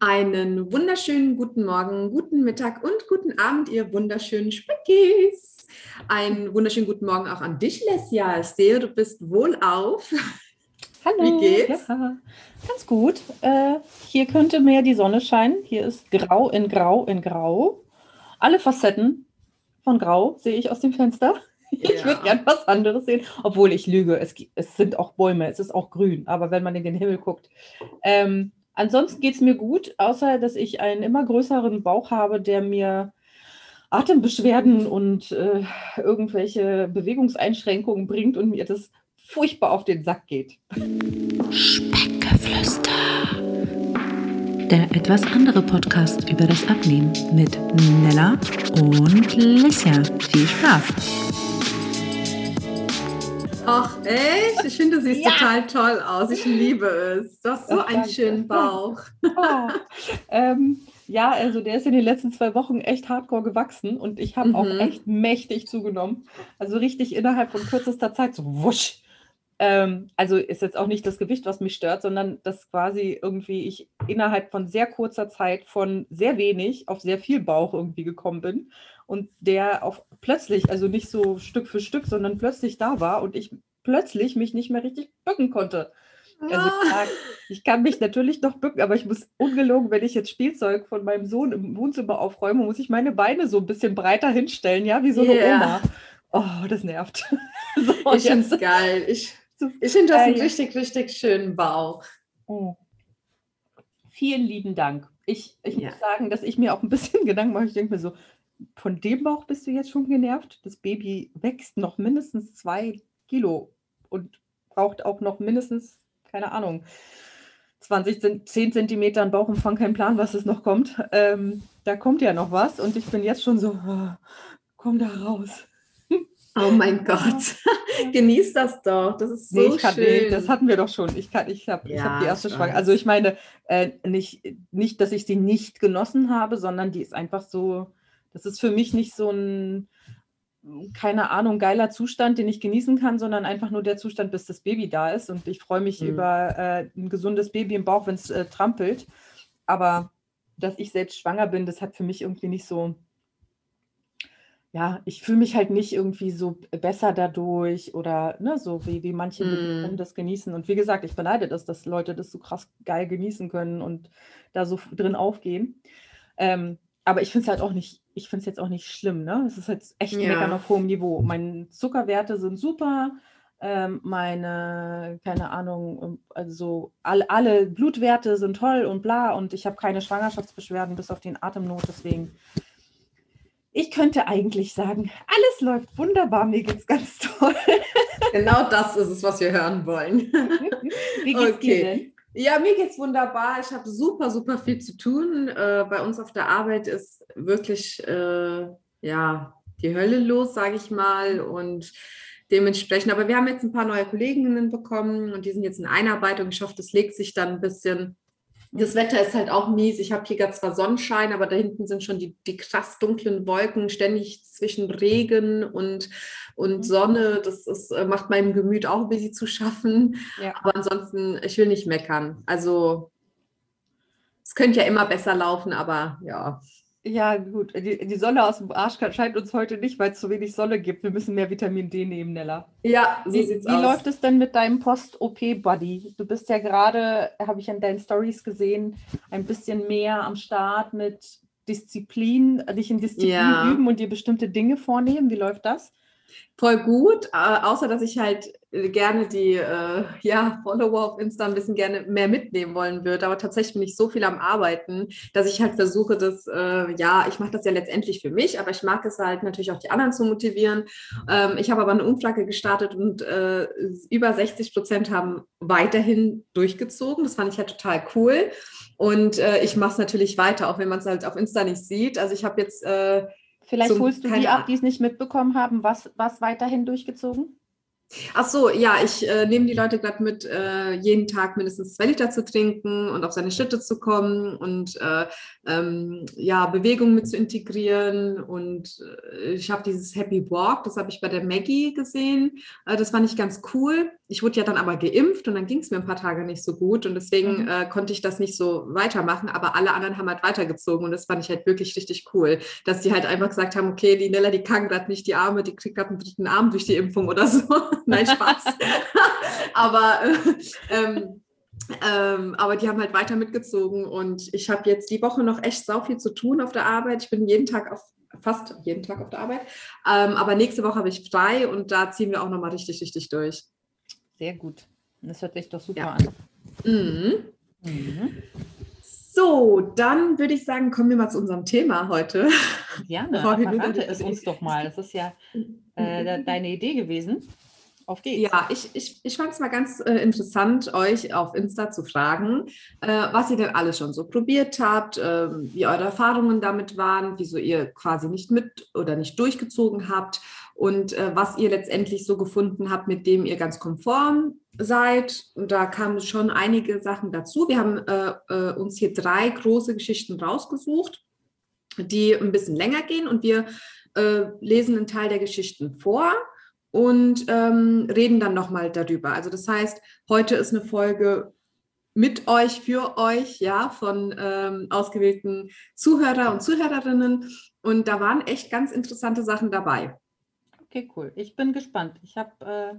Einen wunderschönen guten Morgen, guten Mittag und guten Abend, ihr wunderschönen Speckis. Einen wunderschönen guten Morgen auch an dich, Lesja. Ich sehe, du bist wohlauf. Hallo. Wie geht's? Ja, ganz gut. Äh, hier könnte mehr die Sonne scheinen. Hier ist grau in grau in grau. Alle Facetten von grau sehe ich aus dem Fenster. Ja. Ich würde gern was anderes sehen, obwohl ich lüge. Es, es, sind auch Bäume, es ist auch grün, aber wenn man in den Himmel guckt. Ähm, ansonsten geht es mir gut, außer dass ich einen immer größeren Bauch habe, der mir Atembeschwerden und äh, irgendwelche Bewegungseinschränkungen bringt und mir das furchtbar auf den Sack geht. Speckgeflüster. Der etwas andere Podcast über das Abnehmen mit Nella und Lissia. Viel Spaß! Ach, echt? Ich finde, du siehst ja. total toll aus. Ich liebe es. Du hast so oh, einen danke. schönen Bauch. Oh. ähm, ja, also der ist in den letzten zwei Wochen echt hardcore gewachsen und ich habe mhm. auch echt mächtig zugenommen. Also richtig innerhalb von kürzester Zeit so wusch. Ähm, also ist jetzt auch nicht das Gewicht, was mich stört, sondern dass quasi irgendwie ich innerhalb von sehr kurzer Zeit von sehr wenig auf sehr viel Bauch irgendwie gekommen bin und der auf plötzlich, also nicht so Stück für Stück, sondern plötzlich da war und ich plötzlich mich nicht mehr richtig bücken konnte. Also ah. ich kann mich natürlich noch bücken, aber ich muss ungelogen, wenn ich jetzt Spielzeug von meinem Sohn im Wohnzimmer aufräume, muss ich meine Beine so ein bisschen breiter hinstellen, ja, wie so eine yeah. Oma. Oh, das nervt. so, ich finde es geil. Ich, ich finde das einen richtig, richtig schönen Bauch. Oh. Vielen lieben Dank. Ich, ich ja. muss sagen, dass ich mir auch ein bisschen Gedanken mache. Ich denke mir so, von dem Bauch bist du jetzt schon genervt. Das Baby wächst noch mindestens zwei Kilo und braucht auch noch mindestens, keine Ahnung, 20, 10 Zentimeter Bauchumfang, kein Plan, was es noch kommt. Ähm, da kommt ja noch was und ich bin jetzt schon so, oh, komm da raus. Oh mein Gott, genieß das doch. Das ist so nee, kann, schön. Nee, das hatten wir doch schon. Ich, ich habe ja, hab die erste Schwangerschaft. Also ich meine, äh, nicht, nicht, dass ich sie nicht genossen habe, sondern die ist einfach so, das ist für mich nicht so ein, keine Ahnung, geiler Zustand, den ich genießen kann, sondern einfach nur der Zustand, bis das Baby da ist. Und ich freue mich mhm. über äh, ein gesundes Baby im Bauch, wenn es äh, trampelt. Aber dass ich selbst schwanger bin, das hat für mich irgendwie nicht so, ja, ich fühle mich halt nicht irgendwie so besser dadurch oder ne, so wie, wie manche mm. das genießen. Und wie gesagt, ich beneide das, dass Leute das so krass geil genießen können und da so drin aufgehen. Ähm, aber ich finde es halt auch nicht, ich finde es jetzt auch nicht schlimm, ne? Es ist jetzt echt ja. meckern auf hohem Niveau. Meine Zuckerwerte sind super, ähm, meine, keine Ahnung, also alle, alle Blutwerte sind toll und bla und ich habe keine Schwangerschaftsbeschwerden bis auf den Atemnot, deswegen ich könnte eigentlich sagen, alles läuft wunderbar, mir geht es ganz toll. Genau das ist es, was wir hören wollen. Wie geht's okay. dir denn? Ja, mir geht's wunderbar. Ich habe super, super viel zu tun. Äh, bei uns auf der Arbeit ist wirklich äh, ja die Hölle los, sage ich mal. Und dementsprechend, aber wir haben jetzt ein paar neue Kolleginnen bekommen und die sind jetzt in Einarbeitung. Ich hoffe, das legt sich dann ein bisschen das Wetter ist halt auch mies. Ich habe hier gerade zwar Sonnenschein, aber da hinten sind schon die, die krass dunklen Wolken, ständig zwischen Regen und, und mhm. Sonne. Das ist, äh, macht meinem Gemüt auch ein bisschen zu schaffen. Ja. Aber ansonsten, ich will nicht meckern. Also es könnte ja immer besser laufen, aber ja. Ja, gut. Die, die, Sonne aus dem Arsch scheint uns heute nicht, weil es zu wenig Sonne gibt. Wir müssen mehr Vitamin D nehmen, Nella. Ja, so wie, sieht's wie aus. Wie läuft es denn mit deinem Post-OP-Buddy? Du bist ja gerade, habe ich in deinen Stories gesehen, ein bisschen mehr am Start mit Disziplin, dich in Disziplin ja. üben und dir bestimmte Dinge vornehmen. Wie läuft das? Voll gut, äh, außer dass ich halt gerne die äh, ja, Follower auf Insta ein bisschen gerne mehr mitnehmen wollen würde. Aber tatsächlich bin ich so viel am Arbeiten, dass ich halt versuche, dass, äh, ja, ich mache das ja letztendlich für mich, aber ich mag es halt natürlich auch die anderen zu motivieren. Ähm, ich habe aber eine Umfrage gestartet und äh, über 60 Prozent haben weiterhin durchgezogen. Das fand ich halt total cool. Und äh, ich mache es natürlich weiter, auch wenn man es halt auf Insta nicht sieht. Also ich habe jetzt äh, Vielleicht Zum, holst du die ab, die es nicht mitbekommen haben, was, was weiterhin durchgezogen? Ach so, ja, ich äh, nehme die Leute gerade mit, äh, jeden Tag mindestens zwei Liter zu trinken und auf seine Schritte zu kommen und äh, ähm, ja, Bewegung mit zu integrieren. Und äh, ich habe dieses Happy Walk, das habe ich bei der Maggie gesehen. Äh, das fand ich ganz cool. Ich wurde ja dann aber geimpft und dann ging es mir ein paar Tage nicht so gut und deswegen Mhm. äh, konnte ich das nicht so weitermachen, aber alle anderen haben halt weitergezogen und das fand ich halt wirklich richtig cool, dass die halt einfach gesagt haben, okay, die Nella, die kann gerade nicht die Arme, die kriegt gerade einen dritten Arm durch die Impfung oder so. Nein, Spaß. aber äh, ähm, ähm, aber die haben halt weiter mitgezogen und ich habe jetzt die Woche noch echt sau viel zu tun auf der Arbeit. Ich bin jeden Tag auf, fast jeden Tag auf der Arbeit. Ähm, aber nächste Woche habe ich frei und da ziehen wir auch nochmal richtig, richtig durch. Sehr gut. Das hört sich doch super Ja. an. Mhm. Mhm. So, dann würde ich sagen, kommen wir mal zu unserem Thema heute. Gerne, verrate es uns doch mal. Das ist ja äh, de- deine Idee gewesen. Auf geht's. Ja, ich, ich, ich fand es mal ganz äh, interessant, euch auf Insta zu fragen, äh, was ihr denn alles schon so probiert habt, ähm, wie eure Erfahrungen damit waren, wieso ihr quasi nicht mit oder nicht durchgezogen habt und äh, was ihr letztendlich so gefunden habt, mit dem ihr ganz konform seid. Und da kamen schon einige Sachen dazu. Wir haben äh, äh, uns hier drei große Geschichten rausgesucht, die ein bisschen länger gehen und wir äh, lesen einen Teil der Geschichten vor und ähm, reden dann nochmal darüber. Also das heißt, heute ist eine Folge mit euch, für euch, ja, von ähm, ausgewählten Zuhörer und Zuhörerinnen. Und da waren echt ganz interessante Sachen dabei. Okay, cool. Ich bin gespannt. Ich habe äh,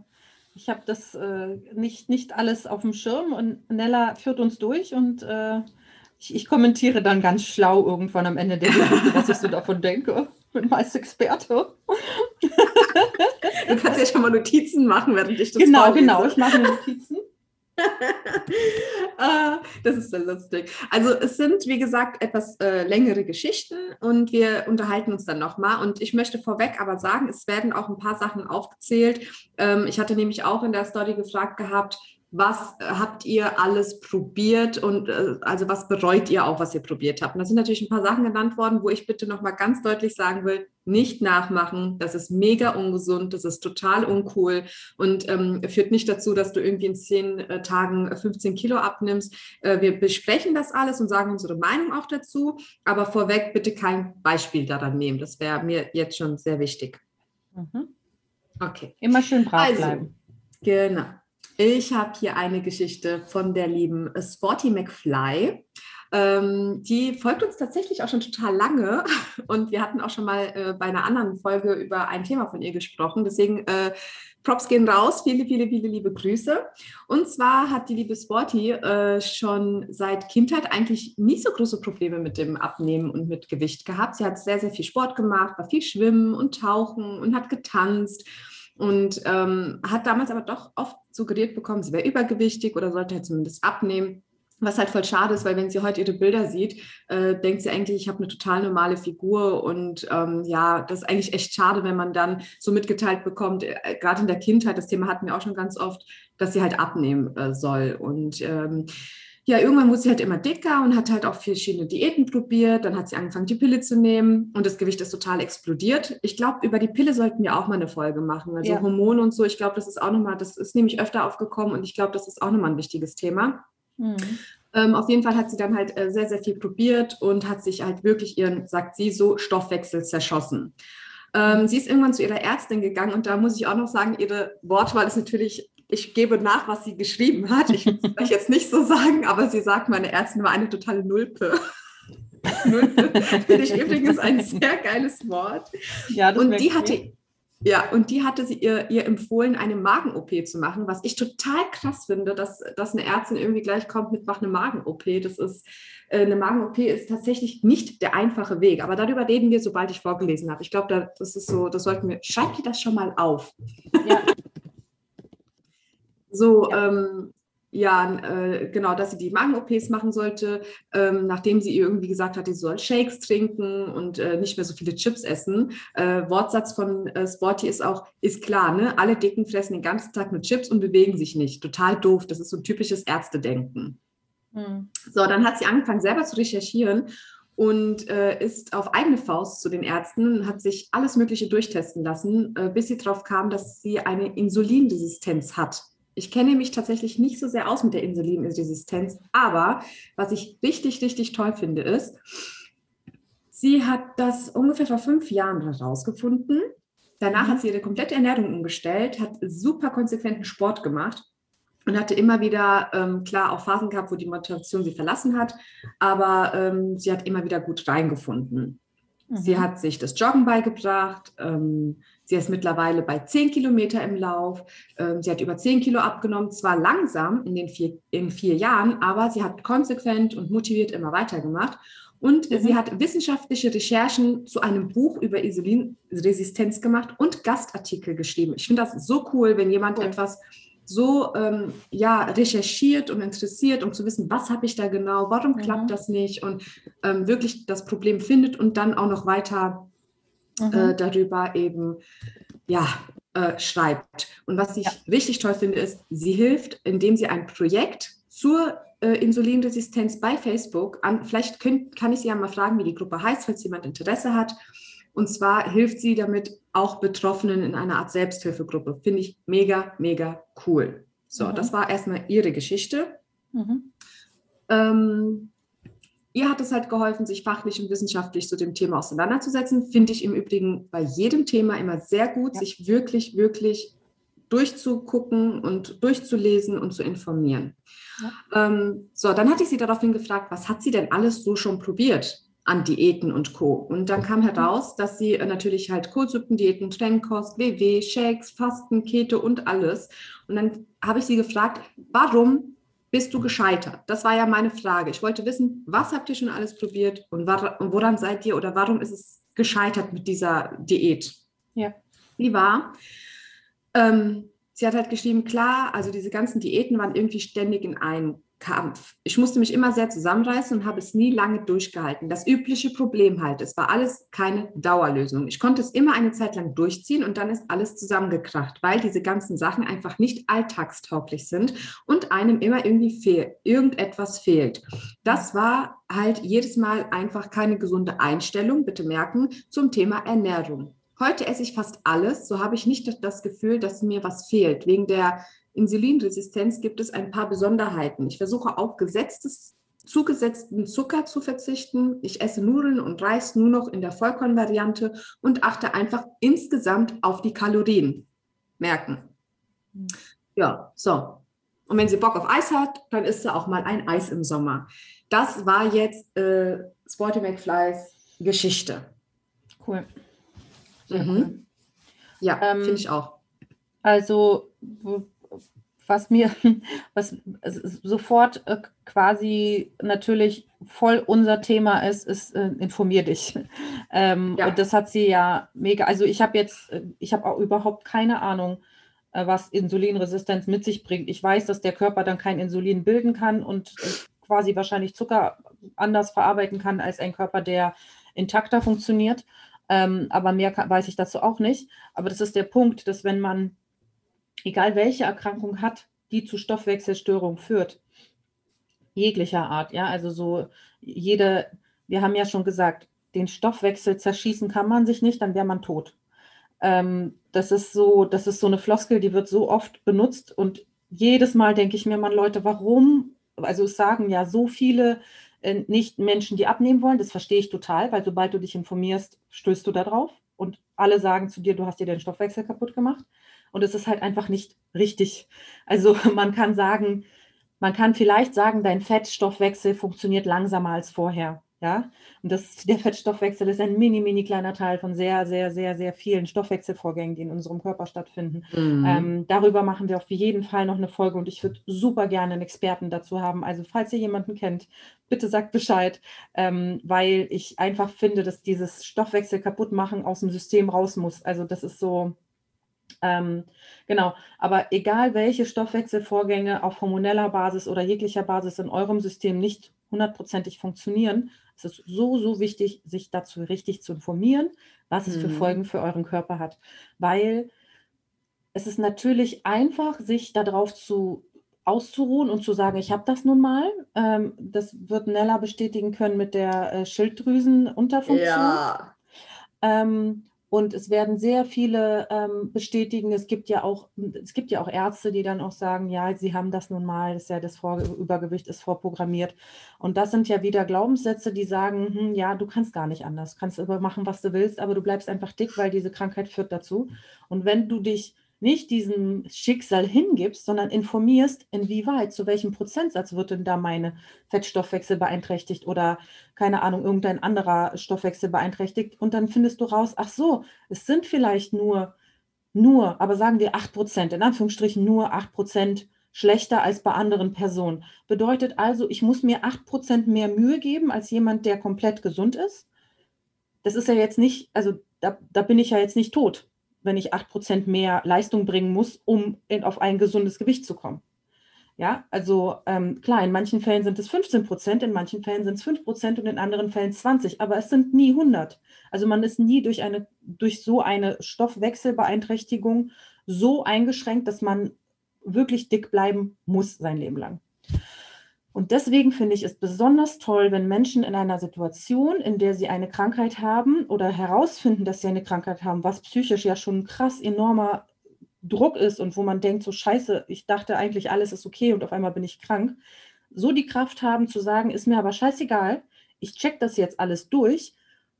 ich hab das äh, nicht, nicht alles auf dem Schirm und Nella führt uns durch und äh, ich, ich kommentiere dann ganz schlau irgendwann am Ende der Geschichte, was ich so davon denke. Bin meist Experte. Du kannst ja schon mal Notizen machen, während ich das Genau, vorlese. genau. Ich mache Notizen. Ah, das ist so lustig. Also es sind, wie gesagt, etwas äh, längere Geschichten und wir unterhalten uns dann nochmal. Und ich möchte vorweg aber sagen, es werden auch ein paar Sachen aufgezählt. Ähm, ich hatte nämlich auch in der Story gefragt gehabt, was äh, habt ihr alles probiert und äh, also was bereut ihr auch, was ihr probiert habt? Und da sind natürlich ein paar Sachen genannt worden, wo ich bitte nochmal ganz deutlich sagen will, nicht nachmachen. Das ist mega ungesund, das ist total uncool und ähm, führt nicht dazu, dass du irgendwie in zehn äh, Tagen 15 Kilo abnimmst. Äh, wir besprechen das alles und sagen unsere Meinung auch dazu, aber vorweg bitte kein Beispiel daran nehmen. Das wäre mir jetzt schon sehr wichtig. Mhm. Okay. Immer schön brav Also, bleiben. Genau. Ich habe hier eine Geschichte von der lieben Sporty McFly. Ähm, die folgt uns tatsächlich auch schon total lange und wir hatten auch schon mal äh, bei einer anderen Folge über ein Thema von ihr gesprochen. Deswegen äh, Props gehen raus. Viele, viele, viele liebe Grüße. Und zwar hat die liebe Sporty äh, schon seit Kindheit eigentlich nicht so große Probleme mit dem Abnehmen und mit Gewicht gehabt. Sie hat sehr, sehr viel Sport gemacht, war viel Schwimmen und Tauchen und hat getanzt und ähm, hat damals aber doch oft suggeriert bekommen, sie wäre übergewichtig oder sollte halt zumindest abnehmen. Was halt voll schade ist, weil wenn sie heute ihre Bilder sieht, äh, denkt sie eigentlich, ich habe eine total normale Figur. Und ähm, ja, das ist eigentlich echt schade, wenn man dann so mitgeteilt bekommt, äh, gerade in der Kindheit, das Thema hatten wir auch schon ganz oft, dass sie halt abnehmen äh, soll. Und ähm, ja, irgendwann wurde sie halt immer dicker und hat halt auch verschiedene Diäten probiert. Dann hat sie angefangen, die Pille zu nehmen und das Gewicht ist total explodiert. Ich glaube, über die Pille sollten wir auch mal eine Folge machen. Also Ja. Hormone und so, ich glaube, das ist auch nochmal, das ist nämlich öfter aufgekommen und ich glaube, das ist auch nochmal ein wichtiges Thema. Mhm. Ähm, auf jeden Fall hat sie dann halt äh, sehr, sehr viel probiert und hat sich halt wirklich ihren, sagt sie so, Stoffwechsel zerschossen. Ähm, sie ist irgendwann zu ihrer Ärztin gegangen und da muss ich auch noch sagen, ihre Wortwahl ist natürlich, ich gebe nach, was sie geschrieben hat. Ich will es euch jetzt nicht so sagen, aber sie sagt, meine Ärztin war eine totale Nulpe. Nulpe finde ich übrigens ein sehr geiles Wort. Ja, das Und die hatte, ja, und die hatte sie ihr, ihr empfohlen, eine Magen-OP zu machen, was ich total krass finde, dass, dass eine Ärztin irgendwie gleich kommt mit, mach eine Magen-OP. Das ist, äh, eine Magen-OP ist tatsächlich nicht der einfache Weg, aber darüber reden wir, sobald ich vorgelesen habe. Ich glaube, da, das ist so, das sollten wir, schreibt ihr das schon mal auf. Ja. So, Ja. ähm, ja, äh, genau, dass sie die Magen-OPs machen sollte, ähm, nachdem sie ihr irgendwie gesagt hat, sie soll Shakes trinken und äh, nicht mehr so viele Chips essen. Äh, Wortsatz von äh, Sporty ist auch, ist klar, ne? Alle Dicken fressen den ganzen Tag nur Chips und bewegen sich nicht. Total doof. Das ist so ein typisches Ärztedenken. Mhm. So, dann hat sie angefangen, selber zu recherchieren und äh, ist auf eigene Faust zu den Ärzten, hat sich alles Mögliche durchtesten lassen, äh, bis sie darauf kam, dass sie eine Insulinresistenz hat. Ich kenne mich tatsächlich nicht so sehr aus mit der Insulinresistenz, aber was ich richtig, richtig toll finde, ist, sie hat das ungefähr vor fünf Jahren herausgefunden Danach mhm. hat sie ihre komplette Ernährung umgestellt, hat super konsequenten Sport gemacht und hatte immer wieder, ähm, klar, auch Phasen gehabt, wo die Motivation sie verlassen hat, aber ähm, sie hat immer wieder gut reingefunden. Mhm. Sie hat sich das Joggen beigebracht. Ähm, sie ist mittlerweile bei 10 Kilometer im Lauf. Ähm, sie hat über 10 Kilo abgenommen, zwar langsam in den vier, in vier Jahren, aber sie hat konsequent und motiviert immer weitergemacht. Und mhm. sie hat wissenschaftliche Recherchen zu einem Buch über Insulinresistenz gemacht und Gastartikel geschrieben. Ich finde das so cool, wenn jemand cool. etwas so ähm, ja, recherchiert und interessiert, um zu wissen, was habe ich da genau, warum mhm. klappt das nicht und ähm, wirklich das Problem findet und dann auch noch weiter mhm. äh, darüber eben ja, äh, schreibt. Und was ich ja. richtig toll finde, ist, sie hilft, indem sie ein Projekt zur äh, Insulinresistenz bei Facebook an, vielleicht könnt, kann ich Sie ja mal fragen, wie die Gruppe heißt, falls jemand Interesse hat. Und zwar hilft sie damit auch Betroffenen in einer Art Selbsthilfegruppe. Finde ich mega, mega cool. So, mhm. das war erstmal ihre Geschichte. Mhm. Ähm, ihr hat es halt geholfen, sich fachlich und wissenschaftlich zu dem Thema auseinanderzusetzen. Finde ich im Übrigen bei jedem Thema immer sehr gut, ja. sich wirklich, wirklich durchzugucken und durchzulesen und zu informieren. Ja. Ähm, so, dann hatte ich sie daraufhin gefragt, was hat sie denn alles so schon probiert? an Diäten und Co. Und dann kam heraus, dass sie äh, natürlich halt Kohlsuppendiäten, Trennkost, WW, Shakes, Fasten, Kete und alles. Und dann habe ich sie gefragt, warum bist du gescheitert? Das war ja meine Frage. Ich wollte wissen, was habt ihr schon alles probiert und woran seid ihr oder warum ist es gescheitert mit dieser Diät? Ja. Wie war? Ähm, sie hat halt geschrieben, klar, also diese ganzen Diäten waren irgendwie ständig in einem Kampf. Ich musste mich immer sehr zusammenreißen und habe es nie lange durchgehalten. Das übliche Problem halt, es war alles keine Dauerlösung. Ich konnte es immer eine Zeit lang durchziehen und dann ist alles zusammengekracht, weil diese ganzen Sachen einfach nicht alltagstauglich sind und einem immer irgendwie fehlt, irgendetwas fehlt. Das war halt jedes Mal einfach keine gesunde Einstellung, bitte merken, zum Thema Ernährung. Heute esse ich fast alles, so habe ich nicht das Gefühl, dass mir was fehlt, wegen der Insulinresistenz gibt es ein paar Besonderheiten. Ich versuche auf gesetztes, zugesetzten Zucker zu verzichten. Ich esse Nudeln und Reis nur noch in der Vollkornvariante und achte einfach insgesamt auf die Kalorien. Merken. Ja, so. Und wenn sie Bock auf Eis hat, dann isst sie auch mal ein Eis im Sommer. Das war jetzt äh, Sporty McFlys Geschichte. Cool. Mhm. Ja, ähm, finde ich auch. Also was mir, was sofort äh, quasi natürlich voll unser Thema ist, ist äh, informier dich. Ähm, ja. Und das hat sie ja mega. Also ich habe jetzt, äh, ich habe auch überhaupt keine Ahnung, äh, was Insulinresistenz mit sich bringt. Ich weiß, dass der Körper dann kein Insulin bilden kann und äh, quasi wahrscheinlich Zucker anders verarbeiten kann als ein Körper, der intakter funktioniert. Ähm, aber mehr kann, weiß ich dazu auch nicht. Aber das ist der Punkt, dass wenn man egal welche Erkrankung hat, die zu Stoffwechselstörungen führt, jeglicher Art, ja, also so jede, wir haben ja schon gesagt, den Stoffwechsel zerschießen kann man sich nicht, dann wäre man tot. Ähm, das ist so, das ist so eine Floskel, die wird so oft benutzt und jedes Mal denke ich mir, man Leute, warum? Also es sagen ja so viele äh, nicht Menschen, die abnehmen wollen, das verstehe ich total, weil sobald du dich informierst, stößt du da drauf und alle sagen zu dir, du hast dir den Stoffwechsel kaputt gemacht. Und es ist halt einfach nicht richtig. Also man kann sagen, man kann vielleicht sagen, dein Fettstoffwechsel funktioniert langsamer als vorher. Ja, und das, der Fettstoffwechsel ist ein mini, mini kleiner Teil von sehr, sehr, sehr, sehr vielen Stoffwechselvorgängen, die in unserem Körper stattfinden. Mhm. Ähm, darüber machen wir auf jeden Fall noch eine Folge und ich würde super gerne einen Experten dazu haben. Also, falls ihr jemanden kennt, bitte sagt Bescheid, ähm, weil ich einfach finde, dass dieses Stoffwechsel kaputt machen aus dem System raus muss. Also, das ist so, ähm, genau, aber egal welche Stoffwechselvorgänge auf hormoneller Basis oder jeglicher Basis in eurem System nicht hundertprozentig funktionieren, es ist so, so wichtig, sich dazu richtig zu informieren, was es mhm. für Folgen für euren Körper hat. Weil es ist natürlich einfach, sich darauf zu auszuruhen und zu sagen, ich habe das nun mal. Ähm, das wird Nella bestätigen können mit der äh, Schilddrüsenunterfunktion. Ja. Ähm, Und es werden sehr viele ähm, bestätigen, es gibt ja auch, es gibt ja auch Ärzte, die dann auch sagen, ja, sie haben das nun mal, das ist ja das Vor Übergewicht ist vorprogrammiert. Und das sind ja wieder Glaubenssätze, die sagen, hm, ja, du kannst gar nicht anders, kannst aber machen, was du willst, aber du bleibst einfach dick, weil diese Krankheit führt dazu. Und wenn du dich nicht diesem Schicksal hingibst, sondern informierst, inwieweit, zu welchem Prozentsatz wird denn da meine Fettstoffwechsel beeinträchtigt oder keine Ahnung, irgendein anderer Stoffwechsel beeinträchtigt. Und dann findest du raus, ach so, es sind vielleicht nur, nur, aber sagen wir 8 Prozent, in Anführungsstrichen nur 8 Prozent schlechter als bei anderen Personen. Bedeutet also, ich muss mir 8 Prozent mehr Mühe geben als jemand, der komplett gesund ist. Das ist ja jetzt nicht, also da, da bin ich ja jetzt nicht tot wenn ich 8% mehr Leistung bringen muss, um in, auf ein gesundes Gewicht zu kommen. Ja, also ähm, klar, in manchen Fällen sind es 15 Prozent, in manchen Fällen sind es 5 Prozent und in anderen Fällen 20, aber es sind nie 100. Also man ist nie durch, eine, durch so eine Stoffwechselbeeinträchtigung so eingeschränkt, dass man wirklich dick bleiben muss sein Leben lang. Und deswegen finde ich es besonders toll, wenn Menschen in einer Situation, in der sie eine Krankheit haben oder herausfinden, dass sie eine Krankheit haben, was psychisch ja schon ein krass enormer Druck ist und wo man denkt, so scheiße, ich dachte eigentlich, alles ist okay und auf einmal bin ich krank, so die Kraft haben zu sagen, ist mir aber scheißegal, ich check das jetzt alles durch,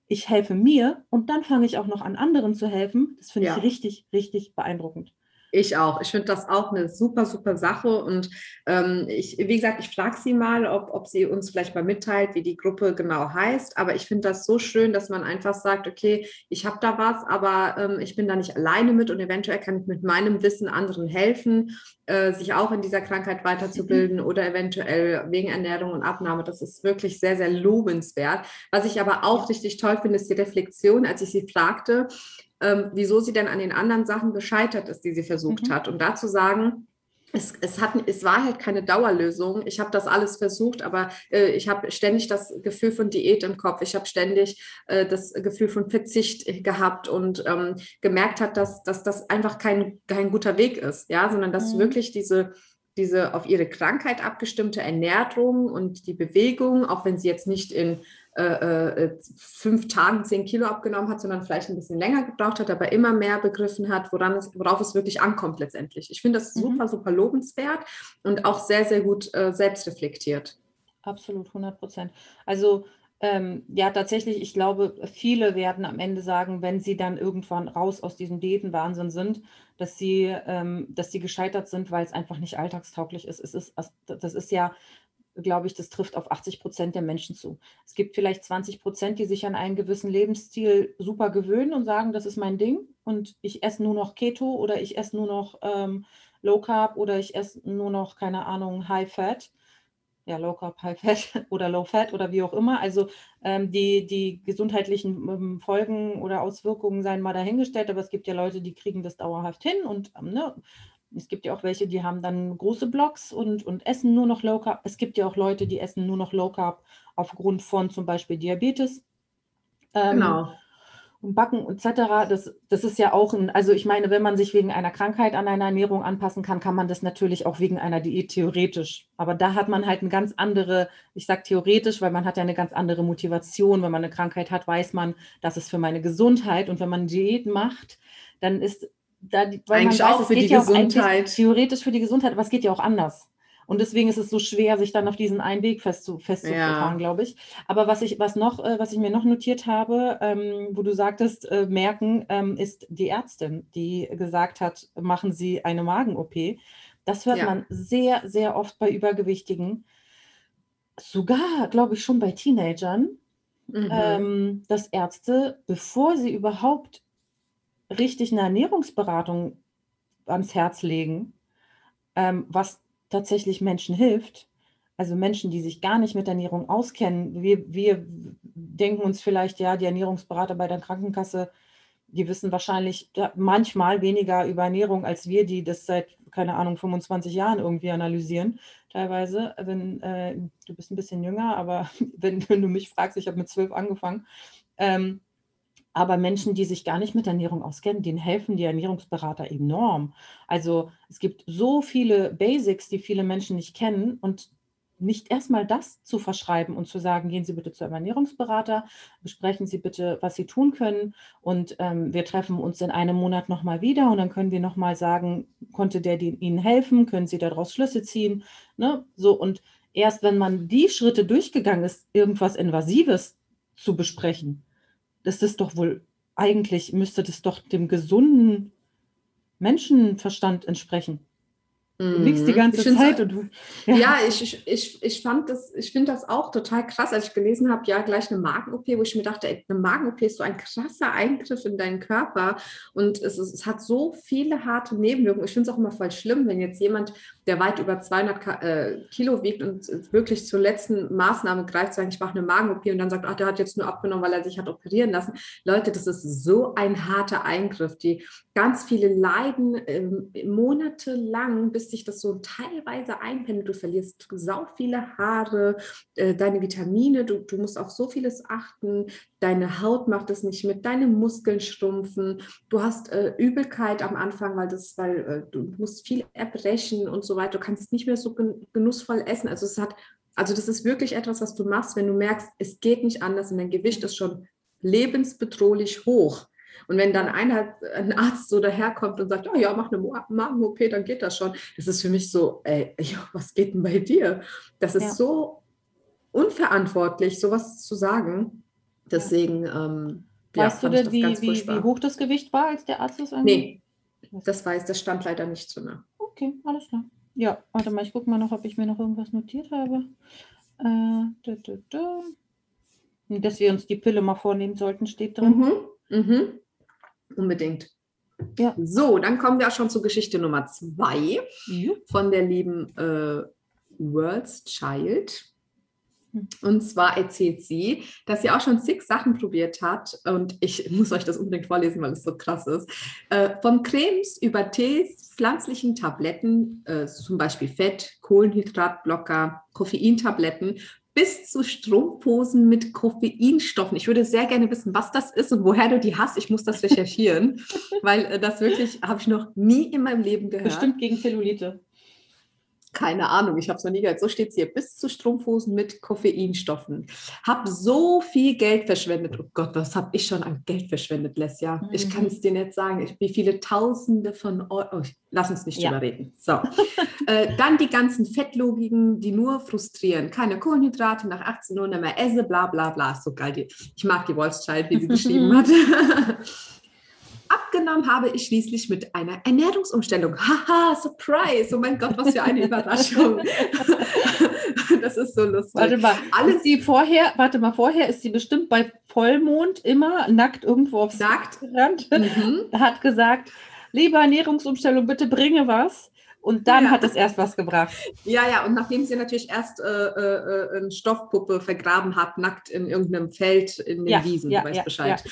ich helfe mir und dann fange ich auch noch an anderen zu helfen. Das finde ja. ich richtig, richtig beeindruckend. Ich auch. Ich finde das auch eine super, super Sache. Und ähm, ich, wie gesagt, ich frage sie mal, ob, ob sie uns vielleicht mal mitteilt, wie die Gruppe genau heißt. Aber ich finde das so schön, dass man einfach sagt, okay, ich habe da was, aber ähm, ich bin da nicht alleine mit und eventuell kann ich mit meinem Wissen anderen helfen, äh, sich auch in dieser Krankheit weiterzubilden mhm. oder eventuell wegen Ernährung und Abnahme. Das ist wirklich sehr, sehr lobenswert. Was ich aber auch richtig toll finde, ist die Reflexion, als ich sie fragte, ähm, wieso sie denn an den anderen Sachen gescheitert ist, die sie versucht mhm. hat. Und dazu sagen, es, es, hat, es war halt keine Dauerlösung. Ich habe das alles versucht, aber äh, ich habe ständig das Gefühl von Diät im Kopf. Ich habe ständig äh, das Gefühl von Verzicht gehabt und ähm, gemerkt hat, dass, dass das einfach kein, kein guter Weg ist, ja, sondern dass mhm. wirklich diese diese auf ihre Krankheit abgestimmte Ernährung und die Bewegung, auch wenn sie jetzt nicht in äh, äh, fünf Tagen zehn Kilo abgenommen hat, sondern vielleicht ein bisschen länger gebraucht hat, aber immer mehr begriffen hat, woran es, worauf es wirklich ankommt letztendlich. Ich finde das mhm. super, super lobenswert und auch sehr, sehr gut äh, selbstreflektiert. Absolut, 100 Prozent. Also ähm, ja, tatsächlich, ich glaube, viele werden am Ende sagen, wenn sie dann irgendwann raus aus diesem Diätenwahnsinn sind, dass sie, ähm, dass sie gescheitert sind, weil es einfach nicht alltagstauglich ist. Es ist. Das ist ja glaube ich, das trifft auf 80 Prozent der Menschen zu. Es gibt vielleicht 20 Prozent, die sich an einen gewissen Lebensstil super gewöhnen und sagen, das ist mein Ding und ich esse nur noch Keto oder ich esse nur noch ähm, Low Carb oder ich esse nur noch, keine Ahnung, High Fat. Ja, Low Carb, High Fat oder Low Fat oder wie auch immer. Also ähm, die, die gesundheitlichen ähm, Folgen oder Auswirkungen seien mal dahingestellt, aber es gibt ja Leute, die kriegen das dauerhaft hin und ähm, ne, es gibt ja auch welche, die haben dann große Blocks und, und essen nur noch Low Carb. Es gibt ja auch Leute, die essen nur noch Low Carb aufgrund von zum Beispiel Diabetes. Ähm, genau. Und Backen etc. Das, das ist ja auch ein, also ich meine, wenn man sich wegen einer Krankheit an eine Ernährung anpassen kann, kann man das natürlich auch wegen einer Diät theoretisch. Aber da hat man halt eine ganz andere, ich sage theoretisch, weil man hat ja eine ganz andere Motivation. Wenn man eine Krankheit hat, weiß man, das ist für meine Gesundheit. Und wenn man Diät macht, dann ist da, weil eigentlich man weiß, auch für die ja Gesundheit. theoretisch für die Gesundheit, aber es geht ja auch anders. Und deswegen ist es so schwer, sich dann auf diesen einen Weg festzu, festzufahren, ja. glaube ich. Aber was ich, was noch, äh, was ich mir noch notiert habe, ähm, wo du sagtest, äh, merken, ähm, ist die Ärztin, die gesagt hat, machen Sie eine Magen-OP. Das hört ja. man sehr, sehr oft bei Übergewichtigen. Sogar, glaube ich, schon bei Teenagern, mhm. ähm, dass Ärzte, bevor sie überhaupt richtig eine Ernährungsberatung ans Herz legen, ähm, was tatsächlich Menschen hilft. Also Menschen, die sich gar nicht mit Ernährung auskennen. Wir, wir denken uns vielleicht, ja, die Ernährungsberater bei der Krankenkasse, die wissen wahrscheinlich manchmal weniger über Ernährung als wir, die das seit, keine Ahnung, 25 Jahren irgendwie analysieren. Teilweise, wenn äh, du bist ein bisschen jünger, aber wenn, wenn du mich fragst, ich habe mit zwölf angefangen. Ähm, aber Menschen, die sich gar nicht mit Ernährung auskennen, denen helfen die Ernährungsberater enorm. Also es gibt so viele Basics, die viele Menschen nicht kennen. Und nicht erstmal das zu verschreiben und zu sagen, gehen Sie bitte zu einem Ernährungsberater, besprechen Sie bitte, was Sie tun können und ähm, wir treffen uns in einem Monat nochmal wieder und dann können wir nochmal sagen, konnte der Ihnen helfen, können Sie daraus Schlüsse ziehen, ne? so und erst wenn man die Schritte durchgegangen ist, irgendwas Invasives zu besprechen, ist es doch wohl eigentlich, müsste das doch dem gesunden Menschenverstand entsprechen. Du liegst die mhm. ganze Zeit und du. Ja, ja ich, ich, ich, ich fand das, ich finde das auch total krass, als ich gelesen habe, ja, gleich eine Magen-OP, wo ich mir dachte, ey, eine Magen-OP ist so ein krasser Eingriff in deinen Körper und es, es, hat so viele harte Nebenwirkungen. Ich finde es auch immer voll schlimm, wenn jetzt jemand, der weit über 200 äh, Kilo wiegt und wirklich zur letzten Maßnahme greift, sagen, ich mache eine Magen-OP und dann sagt, ach, der hat jetzt nur abgenommen, weil er sich hat operieren lassen. Leute, das ist so ein harter Eingriff, die ganz viele leiden äh, monatelang, bis sich das so teilweise einpendelt. Du verlierst sau viele Haare, äh, deine Vitamine, du, du musst auf so vieles achten. Deine Haut macht es nicht mit, deine Muskeln schrumpfen. Du hast äh, Übelkeit am Anfang, weil, das, weil äh, du musst viel erbrechen und so weiter. Du kannst nicht mehr so genussvoll essen. Also es hat, also das ist wirklich etwas, was du machst, wenn du merkst, es geht nicht anders und dein Gewicht ist schon lebensbedrohlich hoch und wenn dann einer, ein Arzt so daherkommt und sagt, oh ja, mach eine Magen-OP, dann geht das schon. Das ist für mich so, ey, was geht denn bei dir? Das ist ja. so unverantwortlich, sowas zu sagen. Deswegen, ähm, weißt ja, du denn, wie, wie, wie, hoch das Gewicht war, als der Arzt es Nee, das weiß, das stand leider nicht so nah. Okay, alles klar. Ja, warte mal, ich gucke mal noch, ob ich mir noch irgendwas notiert habe. Äh, da, da, da. Dass wir uns die Pille mal vornehmen sollten, steht drin. Mhm. Mhm. Unbedingt. Ja. So, dann kommen wir auch schon zur Geschichte Nummer zwei ja. von der lieben äh, World's Child. Hm. Und zwar erzählt sie, dass sie auch schon zig Sachen probiert hat. Und ich muss euch das unbedingt vorlesen, weil es so krass ist. Äh, von Cremes über Tees, pflanzlichen Tabletten, äh, zum Beispiel Fett, Kohlenhydratblocker, Koffeintabletten bis zu Strumpfhosen mit Koffeinstoffen. Ich würde sehr gerne wissen, was das ist und woher du die hast. Ich muss das recherchieren, weil äh, das wirklich habe ich noch nie in meinem Leben gehört. Bestimmt gegen Zellulite. Keine Ahnung, ich habe es noch nie gehört. So steht es hier. Bis zu Strumpfhosen mit Koffeinstoffen. Hab so viel Geld verschwendet. Oh Gott, was habe ich schon an Geld verschwendet, Lesja? Mhm. Ich kann es dir nicht sagen. Ich, wie viele Tausende von Euro. Oh, lass uns nicht ja. drüber reden. So. äh, dann die ganzen Fettlogiken, die nur frustrieren. Keine Kohlenhydrate, nach 18 Uhr nicht mehr esse, bla bla bla. So geil. Ich mag die Wolfschild, wie sie geschrieben hat. Abgenommen habe ich schließlich mit einer Ernährungsumstellung. Haha, Surprise! Oh mein Gott, was für eine Überraschung. das ist so lustig. Warte mal, alles die vorher, warte mal, vorher ist sie bestimmt bei Vollmond immer nackt irgendwo aufs nackt gerannt, mhm. hat gesagt, liebe Ernährungsumstellung, bitte bringe was. Und dann ja. hat es erst was gebracht. Ja, ja, und nachdem sie natürlich erst äh, äh, eine Stoffpuppe vergraben hat, nackt in irgendeinem Feld in den ja, Wiesen, ja, du weißt ja, Bescheid.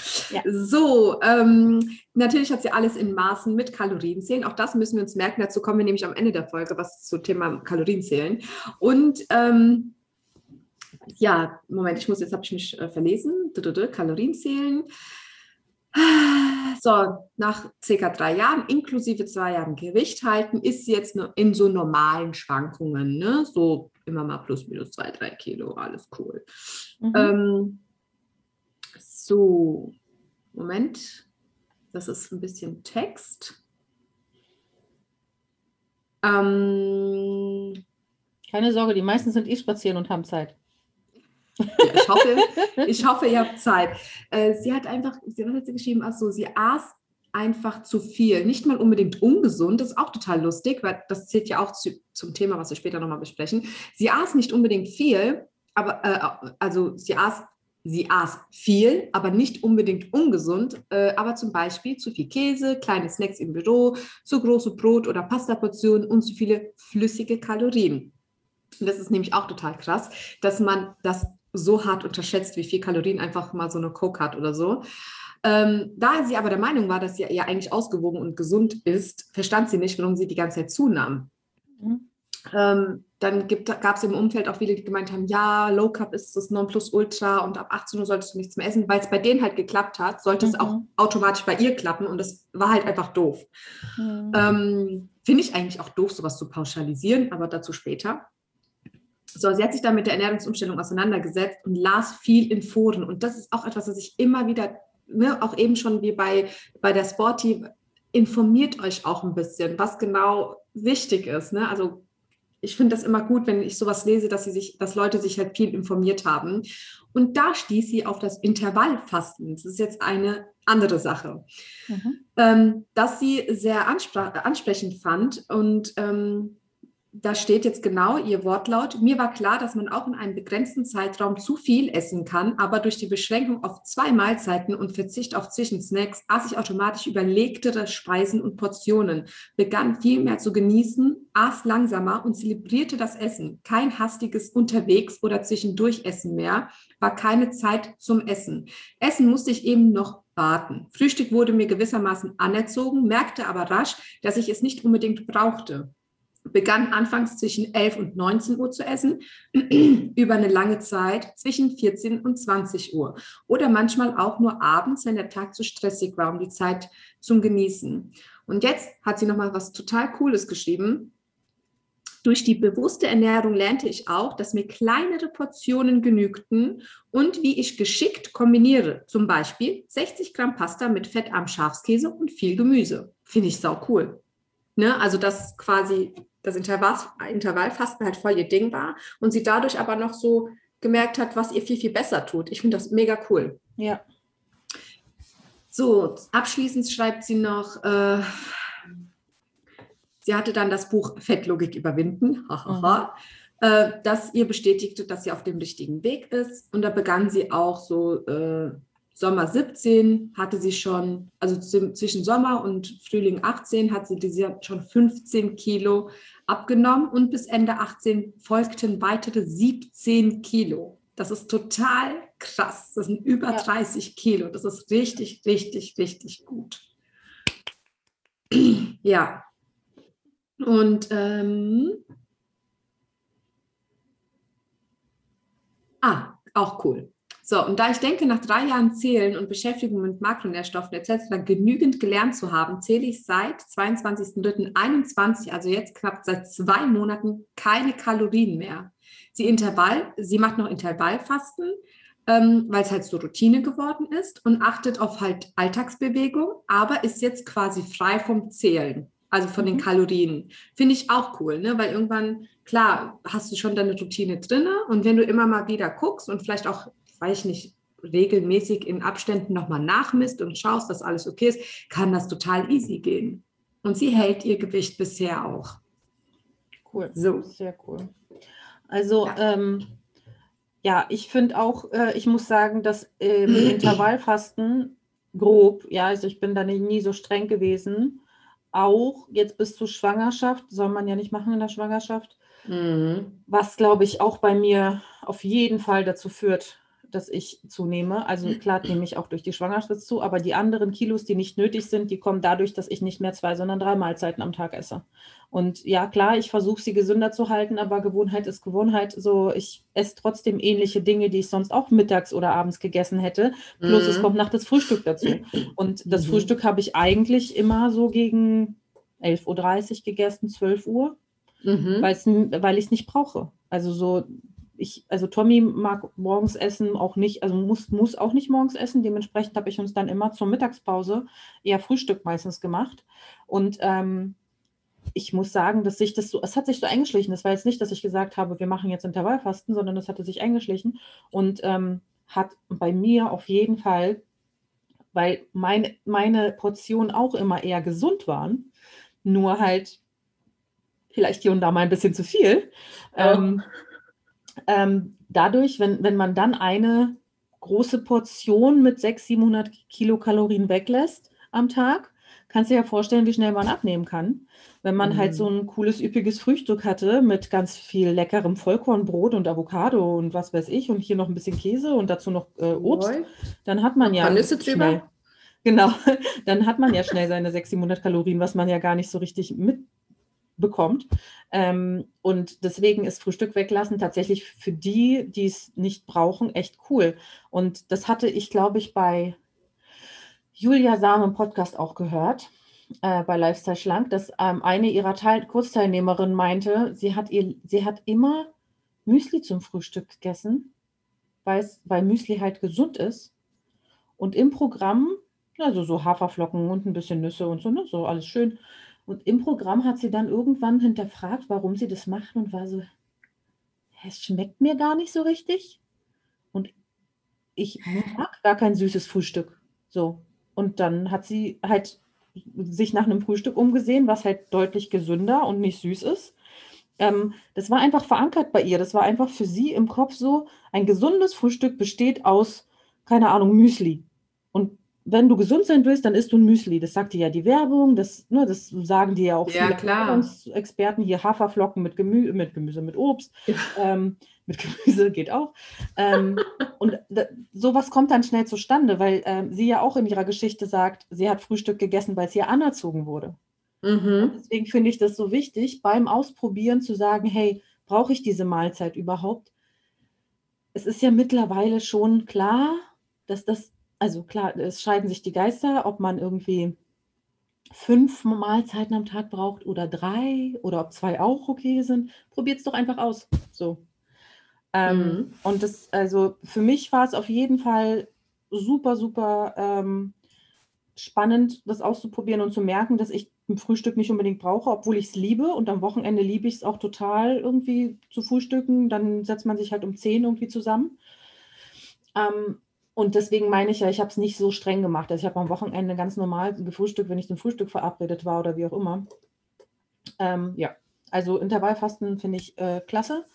So, ähm, natürlich hat sie alles in Maßen mit Kalorienzählen. Auch das müssen wir uns merken. Dazu kommen wir nämlich am Ende der Folge, was zum Thema Kalorienzählen. Und ähm, ja, Moment, ich muss, jetzt habe ich mich äh, verlesen. Kalorienzählen. So, nach circa drei Jahren, inklusive zwei Jahren Gewicht halten, ist sie jetzt nur in so normalen Schwankungen, ne? So immer mal plus minus zwei, drei Kilo, alles cool. Mhm. Ähm, so, Moment, das ist ein bisschen Text. Ähm, Keine Sorge, die meisten sind eh spazieren und haben Zeit. Ja, ich, hoffe, ich hoffe, ihr habt Zeit. Äh, sie hat einfach, sie hat geschrieben, also sie aß einfach zu viel. Nicht mal unbedingt ungesund, das ist auch total lustig, weil das zählt ja auch zu, zum Thema, was wir später nochmal besprechen. Sie aß nicht unbedingt viel, aber äh, also sie aß, sie aß viel, aber nicht unbedingt ungesund, äh, aber zum Beispiel zu viel Käse, kleine Snacks im Büro, zu große Brot- oder Pastaportionen und zu viele flüssige Kalorien. Das ist nämlich auch total krass, dass man das so hart unterschätzt, wie viel Kalorien einfach mal so eine Coke hat oder so. Ähm, da sie aber der Meinung war, dass sie ja eigentlich ausgewogen und gesund ist, verstand sie nicht, warum sie die ganze Zeit zunahm. Mhm. Ähm, dann gab es im Umfeld auch viele, die gemeint haben, ja, Low Carb ist das Nonplusultra und ab 18 Uhr solltest du nichts mehr essen, weil es bei denen halt geklappt hat, sollte mhm. es auch mhm. automatisch bei ihr klappen und das war halt einfach doof. Mhm. Ähm, Finde ich eigentlich auch doof, sowas zu pauschalisieren, aber dazu später. So, sie hat sich dann mit der Ernährungsumstellung auseinandergesetzt und las viel in Foren. Und das ist auch etwas, was ich immer wieder, ne, auch eben schon wie bei, bei der Sporty, informiert euch auch ein bisschen, was genau wichtig ist. Ne? Also ich finde das immer gut, wenn ich sowas lese, dass sie sich, dass Leute sich halt viel informiert haben. Und da stieß sie auf das Intervallfasten. Das ist jetzt eine andere Sache, mhm. ähm, dass sie sehr ansprechend fand und ähm, da steht jetzt genau Ihr Wortlaut. Mir war klar, dass man auch in einem begrenzten Zeitraum zu viel essen kann, aber durch die Beschränkung auf zwei Mahlzeiten und Verzicht auf Zwischensnacks aß ich automatisch überlegtere Speisen und Portionen, begann viel mehr zu genießen, aß langsamer und zelebrierte das Essen. Kein hastiges Unterwegs- oder Zwischendurchessen mehr, war keine Zeit zum Essen. Essen musste ich eben noch warten. Frühstück wurde mir gewissermaßen anerzogen, merkte aber rasch, dass ich es nicht unbedingt brauchte begann anfangs zwischen 11 und 19 Uhr zu essen, über eine lange Zeit zwischen 14 und 20 Uhr oder manchmal auch nur abends, wenn der Tag zu stressig war, um die Zeit zum Genießen. Und jetzt hat sie nochmal was total Cooles geschrieben. Durch die bewusste Ernährung lernte ich auch, dass mir kleinere Portionen genügten und wie ich geschickt kombiniere. Zum Beispiel 60 Gramm Pasta mit fettarm Schafskäse und viel Gemüse. Finde ich sau cool. Ne? Also das quasi das Intervall, Intervallfasten halt voll ihr Ding war und sie dadurch aber noch so gemerkt hat, was ihr viel, viel besser tut. Ich finde das mega cool. Ja. So, abschließend schreibt sie noch, äh, sie hatte dann das Buch Fettlogik überwinden, mhm. äh, das ihr bestätigte, dass sie auf dem richtigen Weg ist. Und da begann sie auch so äh, Sommer 17 hatte sie schon, also zwischen Sommer und Frühling 18 hat sie schon 15 Kilo abgenommen und bis Ende 18 folgten weitere 17 Kilo. Das ist total krass. Das sind über ja. 30 Kilo. Das ist richtig, richtig, richtig gut. Ja. Und ähm, ah, auch cool. So, und da ich denke, nach drei Jahren Zählen und Beschäftigung mit Makronährstoffen etc. genügend gelernt zu haben, zähle ich seit 22.03.21, also jetzt knapp seit zwei Monaten, keine Kalorien mehr. Sie, Intervall, sie macht noch Intervallfasten, ähm, weil es halt so Routine geworden ist und achtet auf halt Alltagsbewegung, aber ist jetzt quasi frei vom Zählen also von den mhm. Kalorien. Finde ich auch cool, ne? weil irgendwann, klar, hast du schon deine Routine drin und wenn du immer mal wieder guckst und vielleicht auch weiß ich nicht, regelmäßig in Abständen nochmal nachmisst und schaust, dass alles okay ist, kann das total easy gehen. Und sie hält ihr Gewicht bisher auch. Cool. So. Sehr cool. Also, ja, ähm, ja ich finde auch, äh, ich muss sagen, dass äh, mit Intervallfasten grob, ja, also ich bin da nie, nie so streng gewesen. Auch jetzt bis zur Schwangerschaft, soll man ja nicht machen in der Schwangerschaft. Mhm. Was, glaube ich, auch bei mir auf jeden Fall dazu führt, dass ich zunehme. Also mhm. klar nehme ich auch durch die Schwangerschaft zu, aber die anderen Kilos, die nicht nötig sind, die kommen dadurch, dass ich nicht mehr zwei, sondern drei Mahlzeiten am Tag esse. Und ja, klar, ich versuche sie gesünder zu halten, aber Gewohnheit ist Gewohnheit. So, ich esse trotzdem ähnliche Dinge, die ich sonst auch mittags oder abends gegessen hätte. Plus mhm. es kommt nach das Frühstück dazu. Und das mhm. Frühstück habe ich eigentlich immer so gegen 11.30 Uhr gegessen, 12 Uhr, mhm. weil ich es nicht brauche. Also so ich, also Tommy mag morgens essen auch nicht, also muss, muss auch nicht morgens essen. Dementsprechend habe ich uns dann immer zur Mittagspause eher Frühstück meistens gemacht. Und ähm, ich muss sagen, dass sich das so, es hat sich so eingeschlichen. Das war jetzt nicht, dass ich gesagt habe, wir machen jetzt Intervallfasten, sondern es hatte sich eingeschlichen und ähm, hat bei mir auf jeden Fall, weil mein, meine Portionen auch immer eher gesund waren, nur halt vielleicht hier und da mal ein bisschen zu viel. Ja. Ähm, ähm, dadurch, wenn, wenn man dann eine große Portion mit 600, 700 Kilokalorien weglässt am Tag, kannst du dir ja vorstellen, wie schnell man abnehmen kann. Wenn man mhm. halt so ein cooles, üppiges Frühstück hatte mit ganz viel leckerem Vollkornbrot und Avocado und was weiß ich und hier noch ein bisschen Käse und dazu noch äh, Obst, dann hat man ja drüber. Genau, dann hat man ja schnell seine 600, 700 Kalorien, was man ja gar nicht so richtig mit, bekommt. Ähm, und deswegen ist Frühstück weglassen tatsächlich für die, die es nicht brauchen, echt cool. Und das hatte ich, glaube ich, bei Julia Sam im Podcast auch gehört, äh, bei Lifestyle Schlank, dass ähm, eine ihrer Teil Kursteilnehmerinnen meinte, sie hat, ihr, sie hat immer Müsli zum Frühstück gegessen, weil Müsli halt gesund ist. Und im Programm, also so Haferflocken und ein bisschen Nüsse und so, ne, so alles schön. Und im Programm hat sie dann irgendwann hinterfragt, warum sie das macht und war so, es schmeckt mir gar nicht so richtig. Und ich mag gar kein süßes Frühstück. So. Und dann hat sie halt sich nach einem Frühstück umgesehen, was halt deutlich gesünder und nicht süß ist. Ähm, das war einfach verankert bei ihr. Das war einfach für sie im Kopf so, ein gesundes Frühstück besteht aus, keine Ahnung, Müsli. Wenn du gesund sein willst, dann isst du ein Müsli. Das sagt dir ja die Werbung, das, ne, das sagen dir ja auch ja, viele Experten hier, Haferflocken mit, Gemü mit Gemüse, mit Obst. Ja. Ähm, mit Gemüse geht auch. Ähm, und da, sowas kommt dann schnell zustande, weil ähm, sie ja auch in ihrer Geschichte sagt, sie hat Frühstück gegessen, weil es ihr anerzogen wurde. Mhm. Deswegen finde ich das so wichtig, beim Ausprobieren zu sagen, hey, brauche ich diese Mahlzeit überhaupt? Es ist ja mittlerweile schon klar, dass das also klar, es scheiden sich die Geister, ob man irgendwie fünf Mahlzeiten am Tag braucht oder drei oder ob zwei auch okay sind. Probiert es doch einfach aus. So. Ähm, mhm. Und das, also für mich war es auf jeden Fall super, super ähm, spannend, das auszuprobieren und zu merken, dass ich ein Frühstück nicht unbedingt brauche, obwohl ich es liebe. Und am Wochenende liebe ich es auch total irgendwie zu frühstücken. Dann setzt man sich halt um zehn irgendwie zusammen. Ähm, und deswegen meine ich ja, ich habe es nicht so streng gemacht. Also ich habe am Wochenende ganz normal gefrühstückt, wenn ich zum Frühstück verabredet war oder wie auch immer. Ähm, ja, also Intervallfasten finde ich äh, klasse.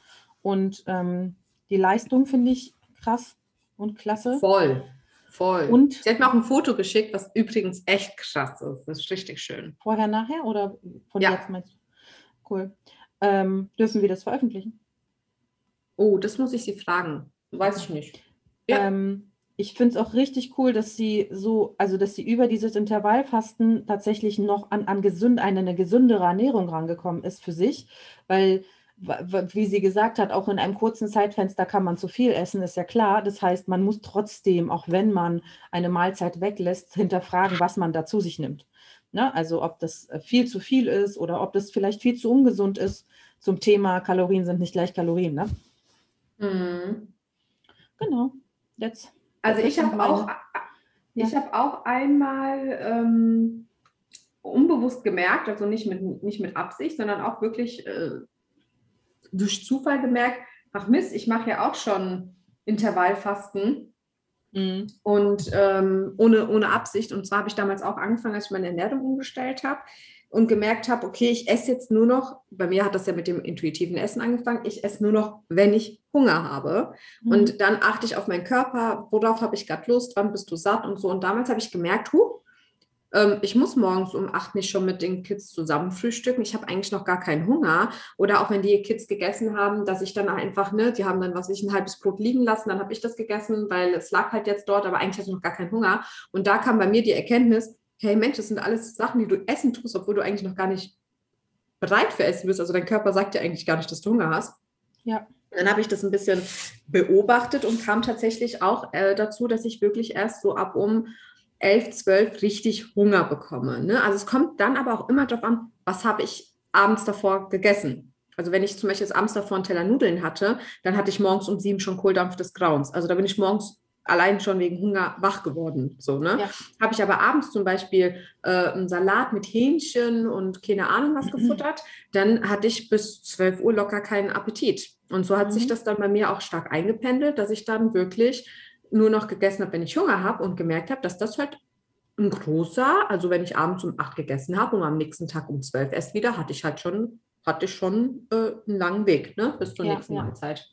Und ähm, die Leistung finde ich krass und klasse. Voll, voll. Und sie hat mir auch ein Foto geschickt, was übrigens echt krass ist. Das ist richtig schön. Vorher, nachher oder von ja. jetzt meinst du? Cool. Ähm, dürfen wir das veröffentlichen? Oh, das muss ich Sie fragen. Weiß ich nicht. Ja. Ähm, ich finde es auch richtig cool, dass sie so, also dass sie über dieses Intervallfasten tatsächlich noch an, an gesund, eine, eine gesündere Ernährung rangekommen ist für sich, weil wie sie gesagt hat, auch in einem kurzen Zeitfenster kann man zu viel essen, ist ja klar. Das heißt, man muss trotzdem, auch wenn man eine Mahlzeit weglässt, hinterfragen, was man da zu sich nimmt. Ne? Also ob das äh, viel zu viel ist oder ob das vielleicht viel zu ungesund ist zum Thema Kalorien sind nicht gleich Kalorien. Ne? Mhm. Genau. Jetzt also ich habe auch, ich habe auch einmal ähm, unbewusst gemerkt, also nicht mit, nicht mit Absicht, sondern auch wirklich äh, durch Zufall gemerkt, ach Mist, ich mache ja auch schon Intervallfasten mhm. und ähm, ohne, ohne Absicht. Und zwar habe ich damals auch angefangen, als ich meine Ernährung umgestellt habe und gemerkt habe, okay, ich esse jetzt nur noch, bei mir hat das ja mit dem intuitiven Essen angefangen, ich esse nur noch, wenn ich Hunger habe. Mhm. Und dann achte ich auf meinen Körper, worauf habe ich gerade Lust, wann bist du satt und so. Und damals habe ich gemerkt, huh, ähm, ich muss morgens um acht nicht schon mit den Kids zusammen frühstücken. Ich habe eigentlich noch gar keinen Hunger. Oder auch wenn die Kids gegessen haben, dass ich dann einfach, ne, die haben dann, was ich, ein halbes Brot liegen lassen, dann habe ich das gegessen, weil es lag halt jetzt dort, aber eigentlich hatte ich noch gar keinen Hunger. Und da kam bei mir die Erkenntnis, hey Mensch, das sind alles Sachen, die du essen tust, obwohl du eigentlich noch gar nicht bereit für Essen bist. Also dein Körper sagt dir eigentlich gar nicht, dass du Hunger hast. Ja. Dann habe ich das ein bisschen beobachtet und kam tatsächlich auch äh, dazu, dass ich wirklich erst so ab um 11, 12 richtig Hunger bekomme. Ne? Also es kommt dann aber auch immer darauf an, was habe ich abends davor gegessen. Also wenn ich zum Beispiel jetzt abends davor einen Teller Nudeln hatte, dann hatte ich morgens um sieben schon Kohldampf des Grauens. Also da bin ich morgens allein schon wegen Hunger wach geworden. So, ne? Ja. Habe ich aber abends zum Beispiel äh, einen Salat mit Hähnchen und keine Ahnung was gefuttert, dann hatte ich bis 12 Uhr locker keinen Appetit. Und so hat mhm. sich das dann bei mir auch stark eingependelt, dass ich dann wirklich nur noch gegessen habe, wenn ich Hunger habe und gemerkt habe, dass das halt ein großer, also wenn ich abends um 8 gegessen habe und am nächsten Tag um 12 erst wieder, hatte ich halt schon hatte ich schon äh, einen langen Weg ne, bis zur ja, nächsten ja. Mahlzeit.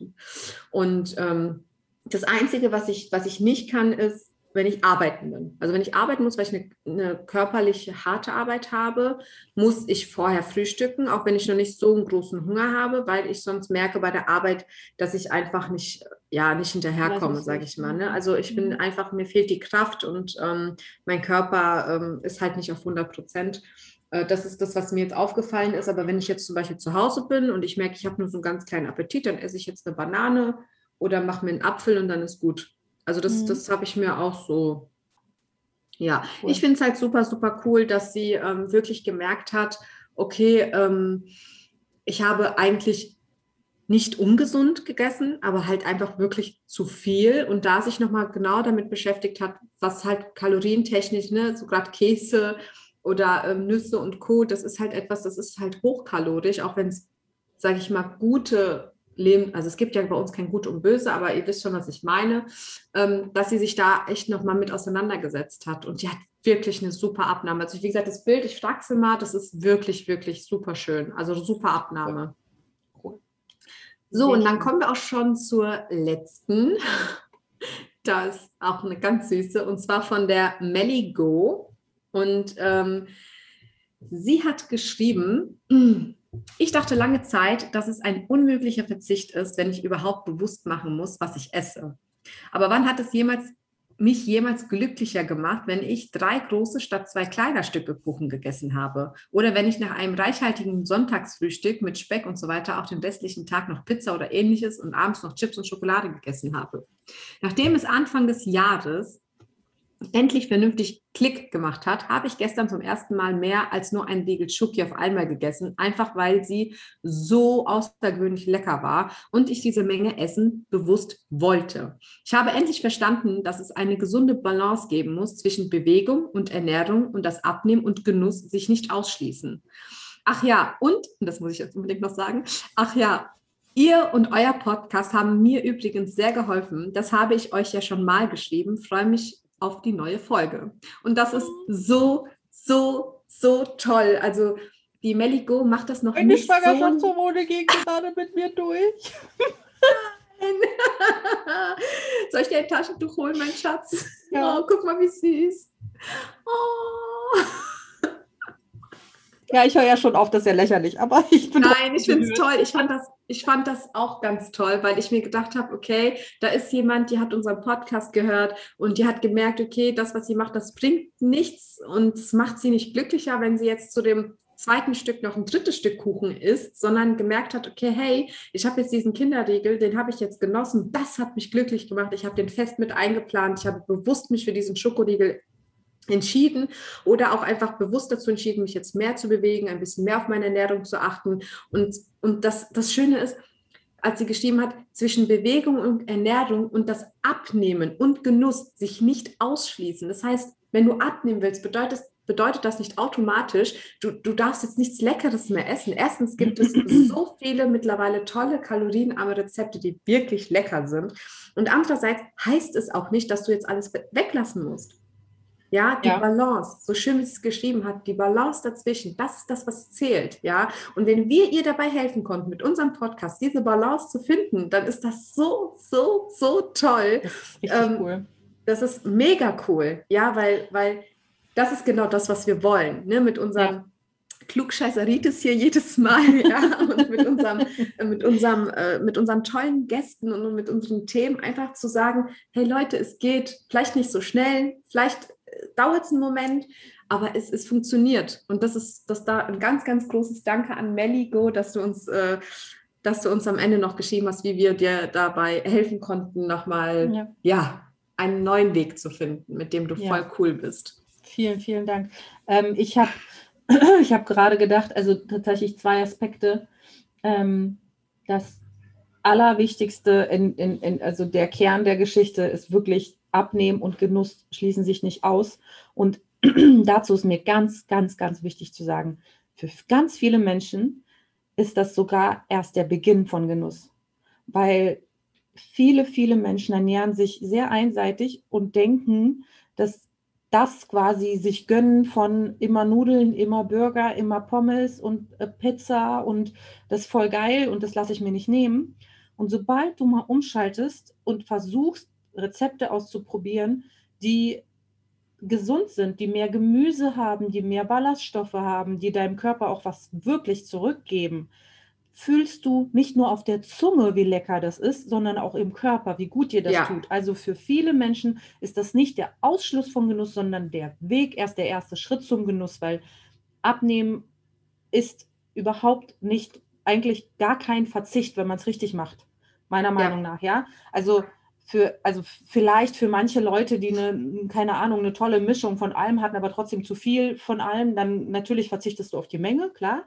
Und ähm, das Einzige, was ich, was ich nicht kann, ist, wenn ich arbeiten bin. Also wenn ich arbeiten muss, weil ich eine, eine, körperliche harte Arbeit habe, muss ich vorher frühstücken, auch wenn ich noch nicht so einen großen Hunger habe, weil ich sonst merke bei der Arbeit, dass ich einfach nicht, ja, nicht hinterherkomme, sage ich mal. Ne? Also ich bin mhm. einfach, mir fehlt die Kraft und ähm, mein Körper ähm, ist halt nicht auf 100 Prozent. Äh, das ist das, was mir jetzt aufgefallen ist. Aber wenn ich jetzt zum Beispiel zu Hause bin und ich merke, ich habe nur so einen ganz kleinen Appetit, dann esse ich jetzt eine Banane oder mach mir einen Apfel und dann ist gut. Also das, mhm. das habe ich mir auch so. Ja, cool. ich finde es halt super, super cool, dass sie ähm, wirklich gemerkt hat, okay, ähm, ich habe eigentlich nicht ungesund gegessen, aber halt einfach wirklich zu viel und da sich nochmal genau damit beschäftigt hat, was halt kalorientechnisch, ne, so gerade Käse oder ähm, Nüsse und Co., das ist halt etwas, das ist halt hochkalorisch, auch wenn es, sage ich mal, gute Leben, also es gibt ja bei uns kein Gut und Böse, aber ihr wisst schon, was ich meine, ähm, dass sie sich da echt nochmal mit auseinandergesetzt hat und die hat wirklich eine super Abnahme. Also wie gesagt, das Bild, ich frage sie mal, das ist wirklich, wirklich super schön, also super Abnahme. So, und dann kommen wir auch schon zur letzten. Das ist auch eine ganz süße, und zwar von der Melly Go. Und ähm, sie hat geschrieben, ich dachte lange Zeit, dass es ein unmöglicher Verzicht ist, wenn ich überhaupt bewusst machen muss, was ich esse. Aber wann hat es jemals mich jemals glücklicher gemacht, wenn ich drei große statt zwei kleiner Stücke Kuchen gegessen habe. Oder wenn ich nach einem reichhaltigen Sonntagsfrühstück mit Speck und so weiter auch den restlichen Tag noch Pizza oder ähnliches und abends noch Chips und Schokolade gegessen habe. Nachdem es Anfang des Jahres endlich vernünftig Klick gemacht hat, habe ich gestern zum ersten Mal mehr als nur ein Riegel Schoki auf einmal gegessen, einfach weil sie so außergewöhnlich lecker war und ich diese Menge Essen bewusst wollte. Ich habe endlich verstanden, dass es eine gesunde Balance geben muss zwischen Bewegung und Ernährung und das Abnehmen und Genuss sich nicht ausschließen. Ach ja, und, das muss ich jetzt unbedingt noch sagen, ach ja, Ihr und euer Podcast haben mir übrigens sehr geholfen. Das habe ich euch ja schon mal geschrieben. Freue mich auf die neue Folge. Und das ist so, so, so toll. Also die Melly Go macht das noch Meine nicht Schwangerschaftshormone so... gehen gerade mit mir durch. Nein. Soll ich dir ein Taschentuch holen, mein Schatz? Ja. Oh, guck mal, wie süß. Oh. Ja, ich höre ja schon auf, das ist ja lächerlich, aber ich bin. Nein, ich finde es toll. Ich fand, das, ich fand das auch ganz toll, weil ich mir gedacht habe, okay, da ist jemand, die hat unseren Podcast gehört und die hat gemerkt, okay, das, was sie macht, das bringt nichts und es macht sie nicht glücklicher, wenn sie jetzt zu dem zweiten Stück noch ein drittes Stück Kuchen isst, sondern gemerkt hat, okay, hey, ich habe jetzt diesen Kinderriegel, den habe ich jetzt genossen, das hat mich glücklich gemacht, ich habe den fest mit eingeplant, ich habe bewusst mich für diesen Schokoriegel entschieden oder auch einfach bewusst dazu entschieden, mich jetzt mehr zu bewegen, ein bisschen mehr auf meine Ernährung zu achten. Und, und das, das Schöne ist, als sie geschrieben hat, zwischen Bewegung und Ernährung und das Abnehmen und Genuss sich nicht ausschließen. Das heißt, wenn du abnehmen willst, bedeutet, bedeutet das nicht automatisch, du, du darfst jetzt nichts Leckeres mehr essen. Erstens gibt es so viele mittlerweile tolle kalorienarme Rezepte, die wirklich lecker sind. Und andererseits heißt es auch nicht, dass du jetzt alles weglassen musst. Ja, die ja. Balance, so schön wie es geschrieben hat, die Balance dazwischen, das ist das, was zählt. Ja, und wenn wir ihr dabei helfen konnten, mit unserem Podcast diese Balance zu finden, dann ist das so, so, so toll. Das ist ähm, cool. Das ist mega cool. Ja, weil, weil das ist genau das, was wir wollen. Ne? Mit unserem ja. Klugscheißeritis hier jedes Mal, ja, und mit unserem, mit unserem, äh, mit unseren tollen Gästen und mit unseren Themen einfach zu sagen, hey Leute, es geht vielleicht nicht so schnell, vielleicht dauert es einen Moment, aber es, es funktioniert. Und das ist das da ein ganz, ganz großes Danke an Melligo, dass du uns, äh, dass du uns am Ende noch geschrieben hast, wie wir dir dabei helfen konnten, nochmal ja. ja, einen neuen Weg zu finden, mit dem du ja. voll cool bist. Vielen, vielen Dank. Ähm, ich habe ich hab gerade gedacht, also tatsächlich zwei Aspekte. Ähm, das Allerwichtigste, in, in, in, also der Kern der Geschichte ist wirklich Abnehmen und Genuss schließen sich nicht aus. Und dazu ist mir ganz, ganz, ganz wichtig zu sagen, für ganz viele Menschen ist das sogar erst der Beginn von Genuss, weil viele, viele Menschen ernähren sich sehr einseitig und denken, dass das quasi sich gönnen von immer Nudeln, immer Burger, immer Pommes und äh, Pizza und das ist voll geil und das lasse ich mir nicht nehmen. Und sobald du mal umschaltest und versuchst, Rezepte auszuprobieren, die gesund sind, die mehr Gemüse haben, die mehr Ballaststoffe haben, die deinem Körper auch was wirklich zurückgeben, fühlst du nicht nur auf der Zunge, wie lecker das ist, sondern auch im Körper, wie gut dir das ja. tut. Also für viele Menschen ist das nicht der Ausschluss vom Genuss, sondern der Weg, erst der erste Schritt zum Genuss, weil Abnehmen ist überhaupt nicht, eigentlich gar kein Verzicht, wenn man es richtig macht, meiner Meinung ja. nach, ja. Also für, also vielleicht für manche Leute, die eine, keine Ahnung, eine tolle Mischung von allem hatten, aber trotzdem zu viel von allem, dann natürlich verzichtest du auf die Menge, klar.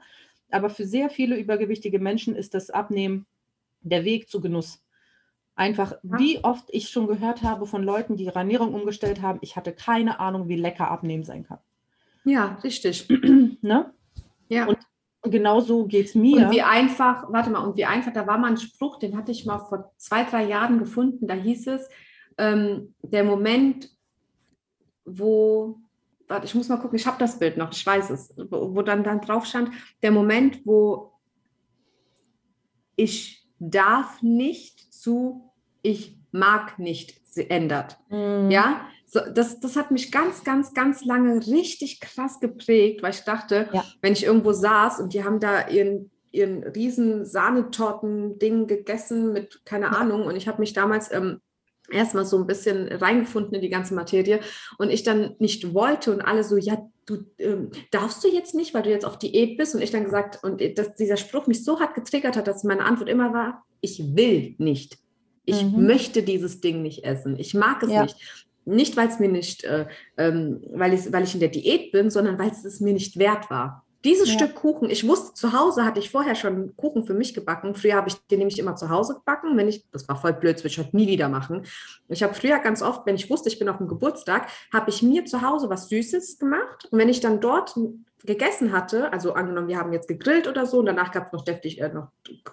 Aber für sehr viele übergewichtige Menschen ist das Abnehmen der Weg zu Genuss. Einfach, wie oft ich schon gehört habe von Leuten, die ihre Ernährung umgestellt haben, ich hatte keine Ahnung, wie lecker Abnehmen sein kann. Ja, richtig. ne? Ja. Und genauso geht es mir. Und wie einfach, warte mal, und wie einfach, da war mal ein Spruch, den hatte ich mal vor zwei, drei Jahren gefunden, da hieß es, ähm, der Moment, wo, warte, ich muss mal gucken, ich habe das Bild noch, ich weiß es, wo, wo dann, dann drauf stand, der Moment, wo ich darf nicht zu, ich mag nicht ändert. Mm, Ja, so, das, das hat mich ganz, ganz, ganz lange richtig krass geprägt, weil ich dachte, Ja. wenn ich irgendwo saß und die haben da ihren, ihren riesen Sahnetorten-Ding gegessen mit keine Ahnung und ich habe mich damals ähm, erstmal so ein bisschen reingefunden in die ganze Materie und ich dann nicht wollte und alle so, ja, du ähm, darfst du jetzt nicht, weil du jetzt auf Diät bist und ich dann gesagt und dass dieser Spruch mich so hart getriggert hat, dass meine Antwort immer war, ich will nicht. Ich Mhm. möchte dieses Ding nicht essen. Ich mag es Ja. nicht. Nicht, weil es mir nicht, äh, ähm, weil, ich, weil ich in der Diät bin, sondern weil es mir nicht wert war. Dieses Ja. Stück Kuchen, ich wusste, zu Hause hatte ich vorher schon Kuchen für mich gebacken. Früher habe ich den nämlich immer zu Hause gebacken. Wenn ich, das war voll blöd, das würde ich heute nie wieder machen. Ich habe früher ganz oft, wenn ich wusste, ich bin auf dem Geburtstag, habe ich mir zu Hause was Süßes gemacht. Und wenn ich dann dort gegessen hatte, also angenommen, wir haben jetzt gegrillt oder so, und danach gab es noch deftig äh, noch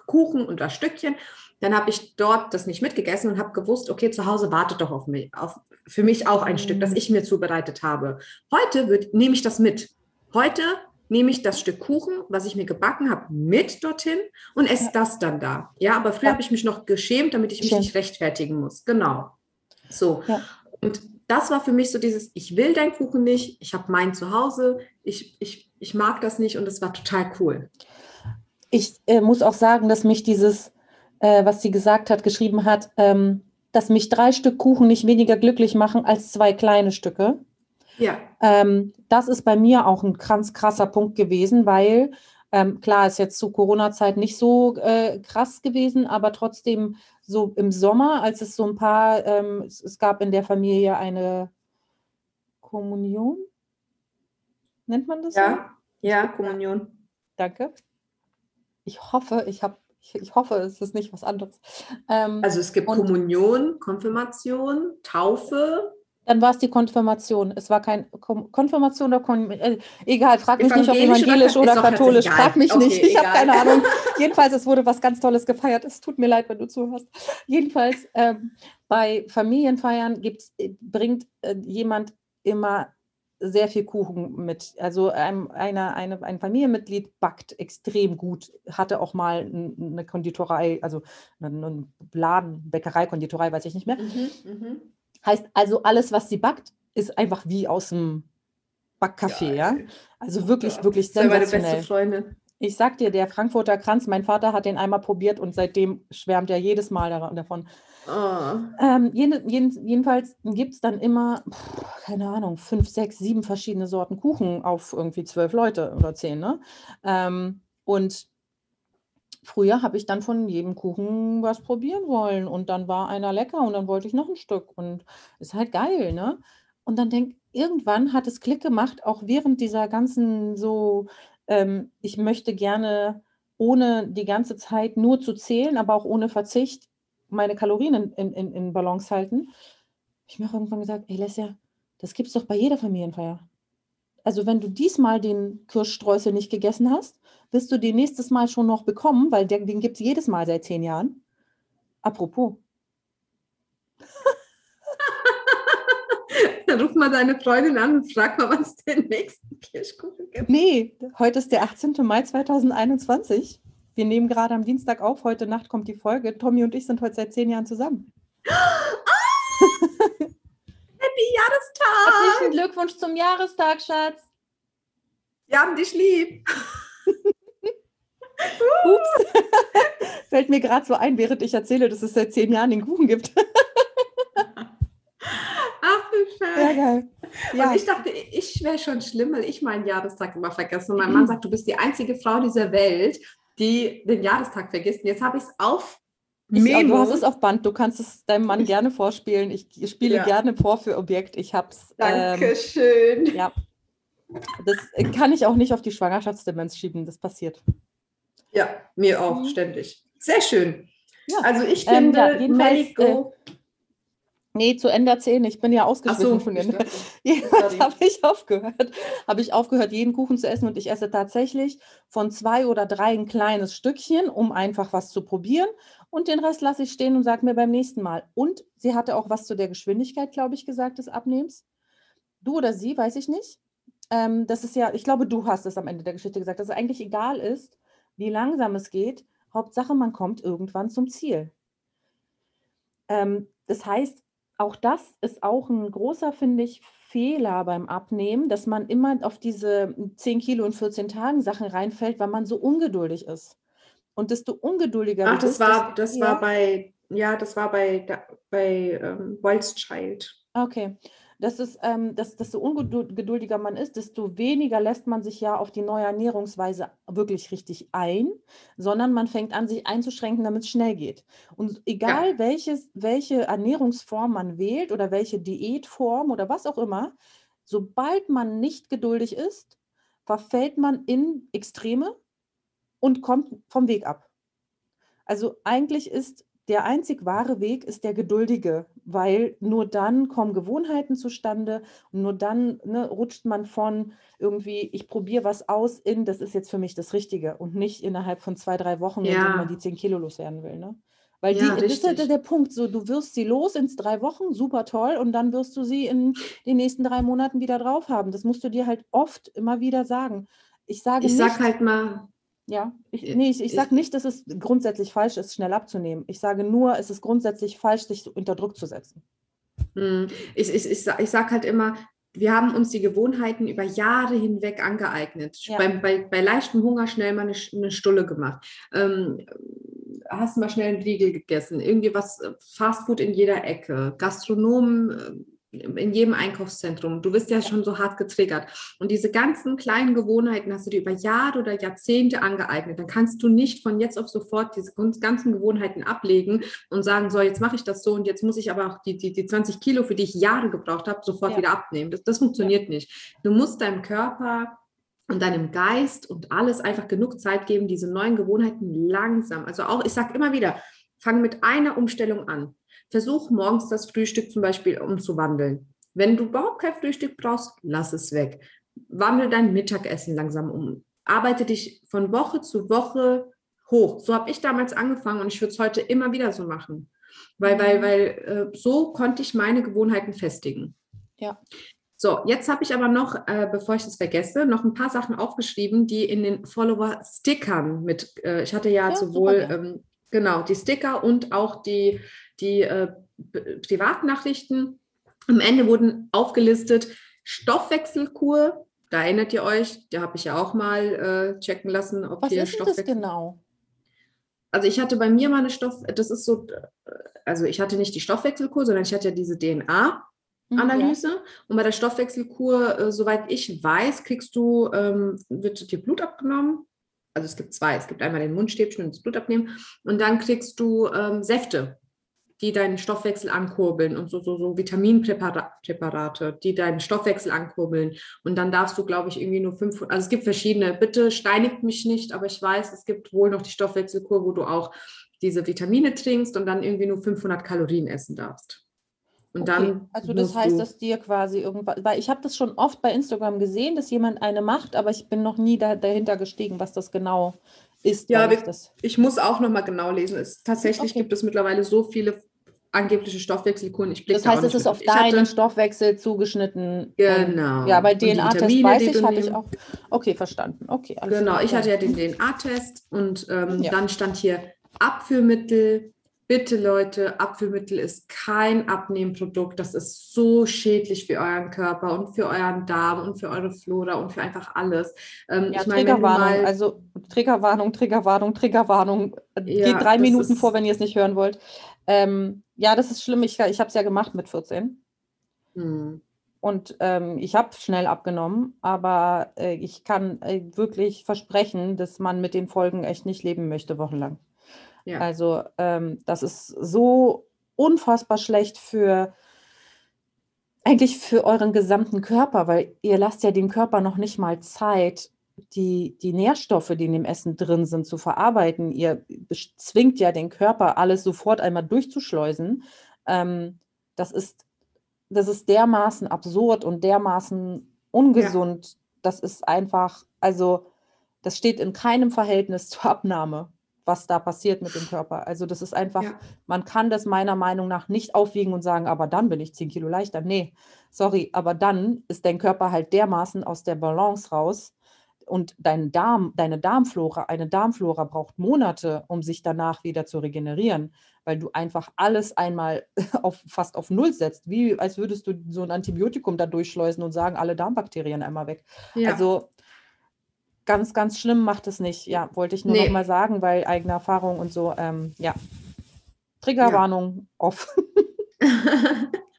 Kuchen und das Stückchen, dann habe ich dort das nicht mitgegessen und habe gewusst, okay, zu Hause wartet doch auf mich, auf, für mich auch ein Mhm. Stück, das ich mir zubereitet habe. Heute nehme ich das mit. Heute nehme ich das Stück Kuchen, was ich mir gebacken habe, mit dorthin und esse Ja. das dann da. Ja, aber früher Ja. habe ich mich noch geschämt, damit ich mich Stimmt. nicht rechtfertigen muss. Genau. So. Ja. Und das war für mich so dieses, ich will deinen Kuchen nicht, ich habe meinen zu Hause, ich, ich, ich mag das nicht und es war total cool. ich äh, muss auch sagen, dass mich dieses, äh, was sie gesagt hat, geschrieben hat, ähm, dass mich drei Stück Kuchen nicht weniger glücklich machen als zwei kleine Stücke. Ja. Ähm, das ist bei mir auch ein ganz krasser Punkt gewesen, weil ähm, klar ist jetzt zu Corona-Zeit nicht so äh, krass gewesen, aber trotzdem so im Sommer, als es so ein paar, ähm, es, es gab in der Familie eine Kommunion, nennt man das so? Ja, ja, Kommunion. Danke. Ich hoffe, ich habe, ich, ich hoffe, es ist nicht was anderes. Ähm, Also es gibt Kommunion, Konfirmation, Taufe, dann war es die Konfirmation. Es war kein Kom Konfirmation oder Kon äh, egal, frag mich nicht, ob Evangelisch oder oder, katholisch. Frag mich Okay, nicht. Ich habe keine Ahnung. Jedenfalls, es wurde was ganz Tolles gefeiert. Es tut mir leid, wenn du zuhörst. Jedenfalls, ähm, bei Familienfeiern gibt's, äh, bringt äh, jemand immer sehr viel Kuchen mit. Also ein, eine, eine, ein Familienmitglied backt extrem gut, hatte auch mal eine Konditorei, also einen Laden, Bäckerei, Konditorei, weiß ich nicht mehr. Mhm, mhm. Heißt also, alles, was sie backt, ist einfach wie aus dem Backcafé, ja? Geil. Also wirklich, Ja. wirklich Das ist ja meine sensationell. beste Freundin. Ich sag dir, der Frankfurter Kranz, mein Vater hat den einmal probiert und seitdem schwärmt er jedes Mal davon. Oh. Ähm, jeden, jeden, jedenfalls gibt es dann immer, pff, keine Ahnung, fünf, sechs, sieben verschiedene Sorten Kuchen auf irgendwie zwölf Leute oder zehn, ne? Ähm, und früher habe ich dann von jedem Kuchen was probieren wollen und dann war einer lecker und dann wollte ich noch ein Stück und ist halt geil, ne? Und dann denk, irgendwann hat es Klick gemacht, auch während dieser ganzen so, ähm, ich möchte gerne ohne die ganze Zeit nur zu zählen, aber auch ohne Verzicht meine Kalorien in, in, in, Balance halten. Ich mir auch irgendwann gesagt, ey Lesja, das gibt's doch bei jeder Familienfeier. Also wenn du diesmal den Kirschstreusel nicht gegessen hast, wirst du den nächstes Mal schon noch bekommen, weil der, den gibt es jedes Mal seit zehn Jahren. Apropos, Dann ruf mal deine Freundin an und frag mal, wann es den nächsten Kirschkuchen gibt. nee, heute ist der 18. Mai 2021. Wir nehmen gerade am Dienstag auf, heute Nacht kommt die Folge. Tommy und ich sind heute seit zehn Jahren zusammen. Happy Jahrestag! Herzlichen Glückwunsch zum Jahrestag, Schatz. Wir haben dich lieb. Ups. Fällt mir gerade so ein, während ich erzähle, dass es seit zehn Jahren den Kuchen gibt. Ach, wie Sehr schön. geil. Ja, Und ich dachte, ich wäre schon schlimm, weil ich meinen Jahrestag immer vergesse. Und mein Mann sagt, du bist die einzige Frau dieser Welt, die den Jahrestag vergisst. Und jetzt habe ich es auf ich, du hast es auf Band. Du kannst es deinem Mann gerne vorspielen. Ich spiele Ja. gerne vor für Objekt. Ich hab's. Ähm, Dankeschön. ja. Das kann ich auch nicht auf die Schwangerschaftsdemenz schieben. Das passiert. Ja, mir auch, Mhm. ständig. Sehr schön. Ja. Also ich finde, ähm, ja, Melico, äh, Nee, zu Ende 10. Ich bin ja ausgeschlossen so, von den. Jetzt habe ich aufgehört. Habe ich aufgehört, jeden Kuchen zu essen und ich esse tatsächlich von zwei oder drei ein kleines Stückchen, um einfach was zu probieren. Und den Rest lasse ich stehen und sage mir beim nächsten Mal. Und sie hatte auch was zu der Geschwindigkeit, glaube ich, gesagt, des Abnehmens. Du oder sie, weiß ich nicht. Ähm, das ist ja, ich glaube, du hast es am Ende der Geschichte gesagt, dass es eigentlich egal ist, wie langsam es geht. Hauptsache, man kommt irgendwann zum Ziel. Ähm, das heißt, auch das ist auch ein großer, finde ich, Fehler beim Abnehmen, dass man immer auf diese 10 Kilo in 14 Tagen Sachen reinfällt, weil man so ungeduldig ist. Und desto ungeduldiger Ach, das bist, war, das war bei, ja, das war bei, bei ähm, Child. Okay dass es, ähm, dass, desto ungeduldiger man ist, desto weniger lässt man sich ja auf die neue Ernährungsweise wirklich richtig ein, sondern man fängt an, sich einzuschränken, damit es schnell geht. Und egal ja. welches, welche Ernährungsform man wählt oder welche Diätform oder was auch immer, sobald man nicht geduldig ist, verfällt man in Extreme und kommt vom Weg ab. Also eigentlich ist der einzig wahre Weg ist der geduldige, weil nur dann kommen Gewohnheiten zustande und nur dann ne, rutscht man von irgendwie, ich probiere was aus in, das ist jetzt für mich das Richtige und nicht innerhalb von zwei, drei Wochen, ja. wenn man die zehn Kilo loswerden will. Ne? Weil ja, die, das ist der, der Punkt, so du wirst sie los in drei Wochen, super toll, und dann wirst du sie in den nächsten drei Monaten wieder drauf haben. Das musst du dir halt oft immer wieder sagen. Ich sage ich nicht, sag halt mal, ja, ich, nee, ich, ich sage nicht, dass es grundsätzlich falsch ist, schnell abzunehmen. Ich sage nur, es ist grundsätzlich falsch, sich unter Druck zu setzen. Hm, ich, ich, ich, ich sage halt immer, wir haben uns die Gewohnheiten über Jahre hinweg angeeignet. Ja. Bei, bei, bei leichtem Hunger schnell mal eine, eine Stulle gemacht. Ähm, hast mal schnell einen Riegel gegessen. Irgendwie was, äh, Fastfood in jeder Ecke. Gastronomen äh, in jedem Einkaufszentrum. Du bist ja schon so hart getriggert. Und diese ganzen kleinen Gewohnheiten hast du dir über Jahre oder Jahrzehnte angeeignet. Dann kannst du nicht von jetzt auf sofort diese ganzen Gewohnheiten ablegen und sagen, so, jetzt mache ich das so und jetzt muss ich aber auch die, die, die 20 Kilo, für die ich Jahre gebraucht habe, sofort ja. wieder abnehmen. Das, das funktioniert ja. nicht. Du musst deinem Körper und deinem Geist und alles einfach genug Zeit geben, diese neuen Gewohnheiten langsam. Also auch, ich sage immer wieder, fang mit einer Umstellung an versuch morgens das Frühstück zum Beispiel umzuwandeln. Wenn du überhaupt kein Frühstück brauchst, lass es weg. Wandel dein Mittagessen langsam um. Arbeite dich von Woche zu Woche hoch. So habe ich damals angefangen und ich würde es heute immer wieder so machen. Weil, weil, weil äh, so konnte ich meine Gewohnheiten festigen. Ja. So, jetzt habe ich aber noch, äh, bevor ich das vergesse, noch ein paar Sachen aufgeschrieben, die in den Follower-Stickern mit, äh, ich hatte ja, ja sowohl, ähm, genau, die Sticker und auch die die äh, Privatnachrichten. Am Ende wurden aufgelistet Stoffwechselkur. Da erinnert ihr euch, da habe ich ja auch mal äh, checken lassen, ob Was hier ist Stoffwechsel. Das genau? Also ich hatte bei mir mal eine Stoff, das ist so, also ich hatte nicht die Stoffwechselkur, sondern ich hatte ja diese DNA. Analyse. Mhm, ja. Und bei der Stoffwechselkur, äh, soweit ich weiß, kriegst du, ähm, wird dir Blut abgenommen. Also es gibt zwei. Es gibt einmal den Mundstäbchen und das Blut abnehmen. Und dann kriegst du ähm, Säfte die deinen Stoffwechsel ankurbeln und so, so, so Vitaminpräparate, die deinen Stoffwechsel ankurbeln. Und dann darfst du, glaube ich, irgendwie nur fünf, also es gibt verschiedene, bitte steinigt mich nicht, aber ich weiß, es gibt wohl noch die Stoffwechselkur, wo du auch diese Vitamine trinkst und dann irgendwie nur 500 Kalorien essen darfst. Und okay. dann also das heißt, dass dir quasi irgendwas, weil ich habe das schon oft bei Instagram gesehen, dass jemand eine macht, aber ich bin noch nie da, dahinter gestiegen, was das genau ist. Ja, ich, ich, muss auch noch mal genau lesen. Es, tatsächlich okay. gibt es mittlerweile so viele angebliche Stoffwechselkuren. Ich das heißt, es ist auf deinen hatte, Stoffwechsel zugeschnitten. Genau. Ja, bei DNA-Test weiß ich, hatte ich auch. Okay, verstanden. Okay, genau, klar. ich hatte ja den DNA-Test und ähm, ja. dann stand hier Abführmittel. Bitte Leute, Abführmittel ist kein Abnehmprodukt. Das ist so schädlich für euren Körper und für euren Darm und für eure Flora und für einfach alles. Ähm, ja, ich meine, Triggerwarnung, also Triggerwarnung, Triggerwarnung, Triggerwarnung. Ja, Geht drei Minuten vor, wenn ihr es nicht hören wollt. Ähm, ja, das ist schlimm. Ich, ich habe es ja gemacht mit 14. Hm. Und ähm, ich habe schnell abgenommen, aber äh, ich kann äh, wirklich versprechen, dass man mit den Folgen echt nicht leben möchte, wochenlang. Ja. Also ähm, das ist so unfassbar schlecht für eigentlich für euren gesamten Körper, weil ihr lasst ja dem Körper noch nicht mal Zeit, die, die Nährstoffe, die in dem Essen drin sind, zu verarbeiten. Ihr zwingt ja den Körper, alles sofort einmal durchzuschleusen. Ähm, das, ist, das ist dermaßen absurd und dermaßen ungesund. Ja. Das ist einfach, also das steht in keinem Verhältnis zur Abnahme, was da passiert mit dem Körper. Also das ist einfach, ja. man kann das meiner Meinung nach nicht aufwiegen und sagen, aber dann bin ich 10 Kilo leichter. Nee, sorry, aber dann ist dein Körper halt dermaßen aus der Balance raus, und dein Darm, deine Darmflora, eine Darmflora braucht Monate, um sich danach wieder zu regenerieren, weil du einfach alles einmal auf, fast auf Null setzt, wie als würdest du so ein Antibiotikum da durchschleusen und sagen, alle Darmbakterien einmal weg. Ja. Also ganz, ganz schlimm macht es nicht. Ja, wollte ich nur nee. noch mal sagen, weil eigene Erfahrung und so, ähm, ja. Triggerwarnung ja. off.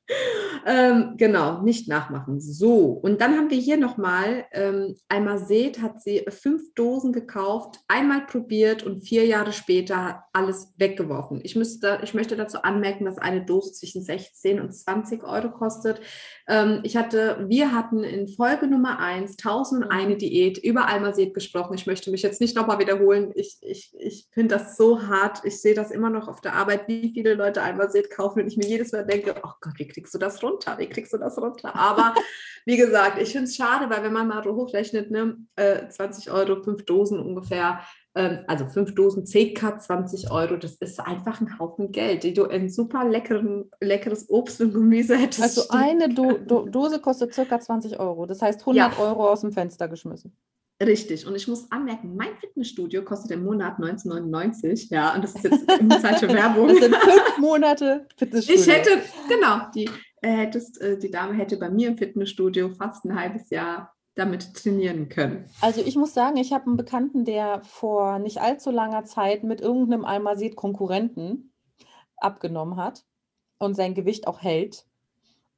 ähm, genau, nicht nachmachen. So, und dann haben wir hier nochmal, ähm, einmal seht, hat sie fünf Dosen gekauft, einmal probiert und vier Jahre später alles weggeworfen. Ich, müsste, ich möchte dazu anmerken, dass eine Dose zwischen 16 und 20 Euro kostet. Ähm, ich hatte, wir hatten in Folge Nummer 1 1001 Diät über Almased gesprochen. Ich möchte mich jetzt nicht nochmal wiederholen. Ich, ich, ich finde das so hart. Ich sehe das immer noch auf der Arbeit, wie viele Leute Almased kaufen und ich mir jedes Mal denke, oh Gott, wie kriegst du das runter? Wie kriegst du das runter? Aber wie gesagt, ich finde es schade, weil wenn man mal so hochrechnet, ne, äh, 20 Euro, fünf Dosen ungefähr, ähm, also fünf Dosen CK 20 Euro, das ist einfach ein Haufen Geld, die du in super leckeren, leckeres Obst und Gemüse hättest. Also eine Do Do Dose kostet circa 20 Euro, das heißt 100 ja. Euro aus dem Fenster geschmissen. Richtig. Und ich muss anmerken, mein Fitnessstudio kostet im Monat 1999. Ja, und das ist jetzt eine falsche Werbung. Das sind fünf Monate Fitnessstudio. Ich hätte, genau, die, äh, hättest, äh, die Dame hätte bei mir im Fitnessstudio fast ein halbes Jahr damit trainieren können. Also ich muss sagen, ich habe einen Bekannten, der vor nicht allzu langer Zeit mit irgendeinem Almasid-Konkurrenten abgenommen hat und sein Gewicht auch hält.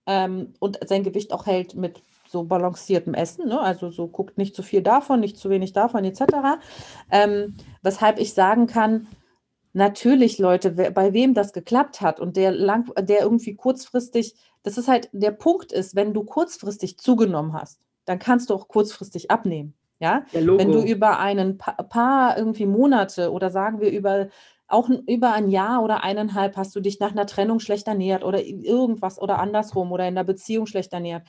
Ähm, und sein Gewicht auch hält mit so balanciertem Essen, ne? also so guckt nicht zu viel davon, nicht zu wenig davon etc. Ähm, weshalb ich sagen kann, natürlich Leute, bei wem das geklappt hat und der lang, der irgendwie kurzfristig, das ist halt der Punkt ist, wenn du kurzfristig zugenommen hast, dann kannst du auch kurzfristig abnehmen. Ja, wenn du über einen pa paar irgendwie Monate oder sagen wir über auch über ein Jahr oder eineinhalb hast du dich nach einer Trennung schlecht ernährt oder irgendwas oder andersrum oder in der Beziehung schlecht ernährt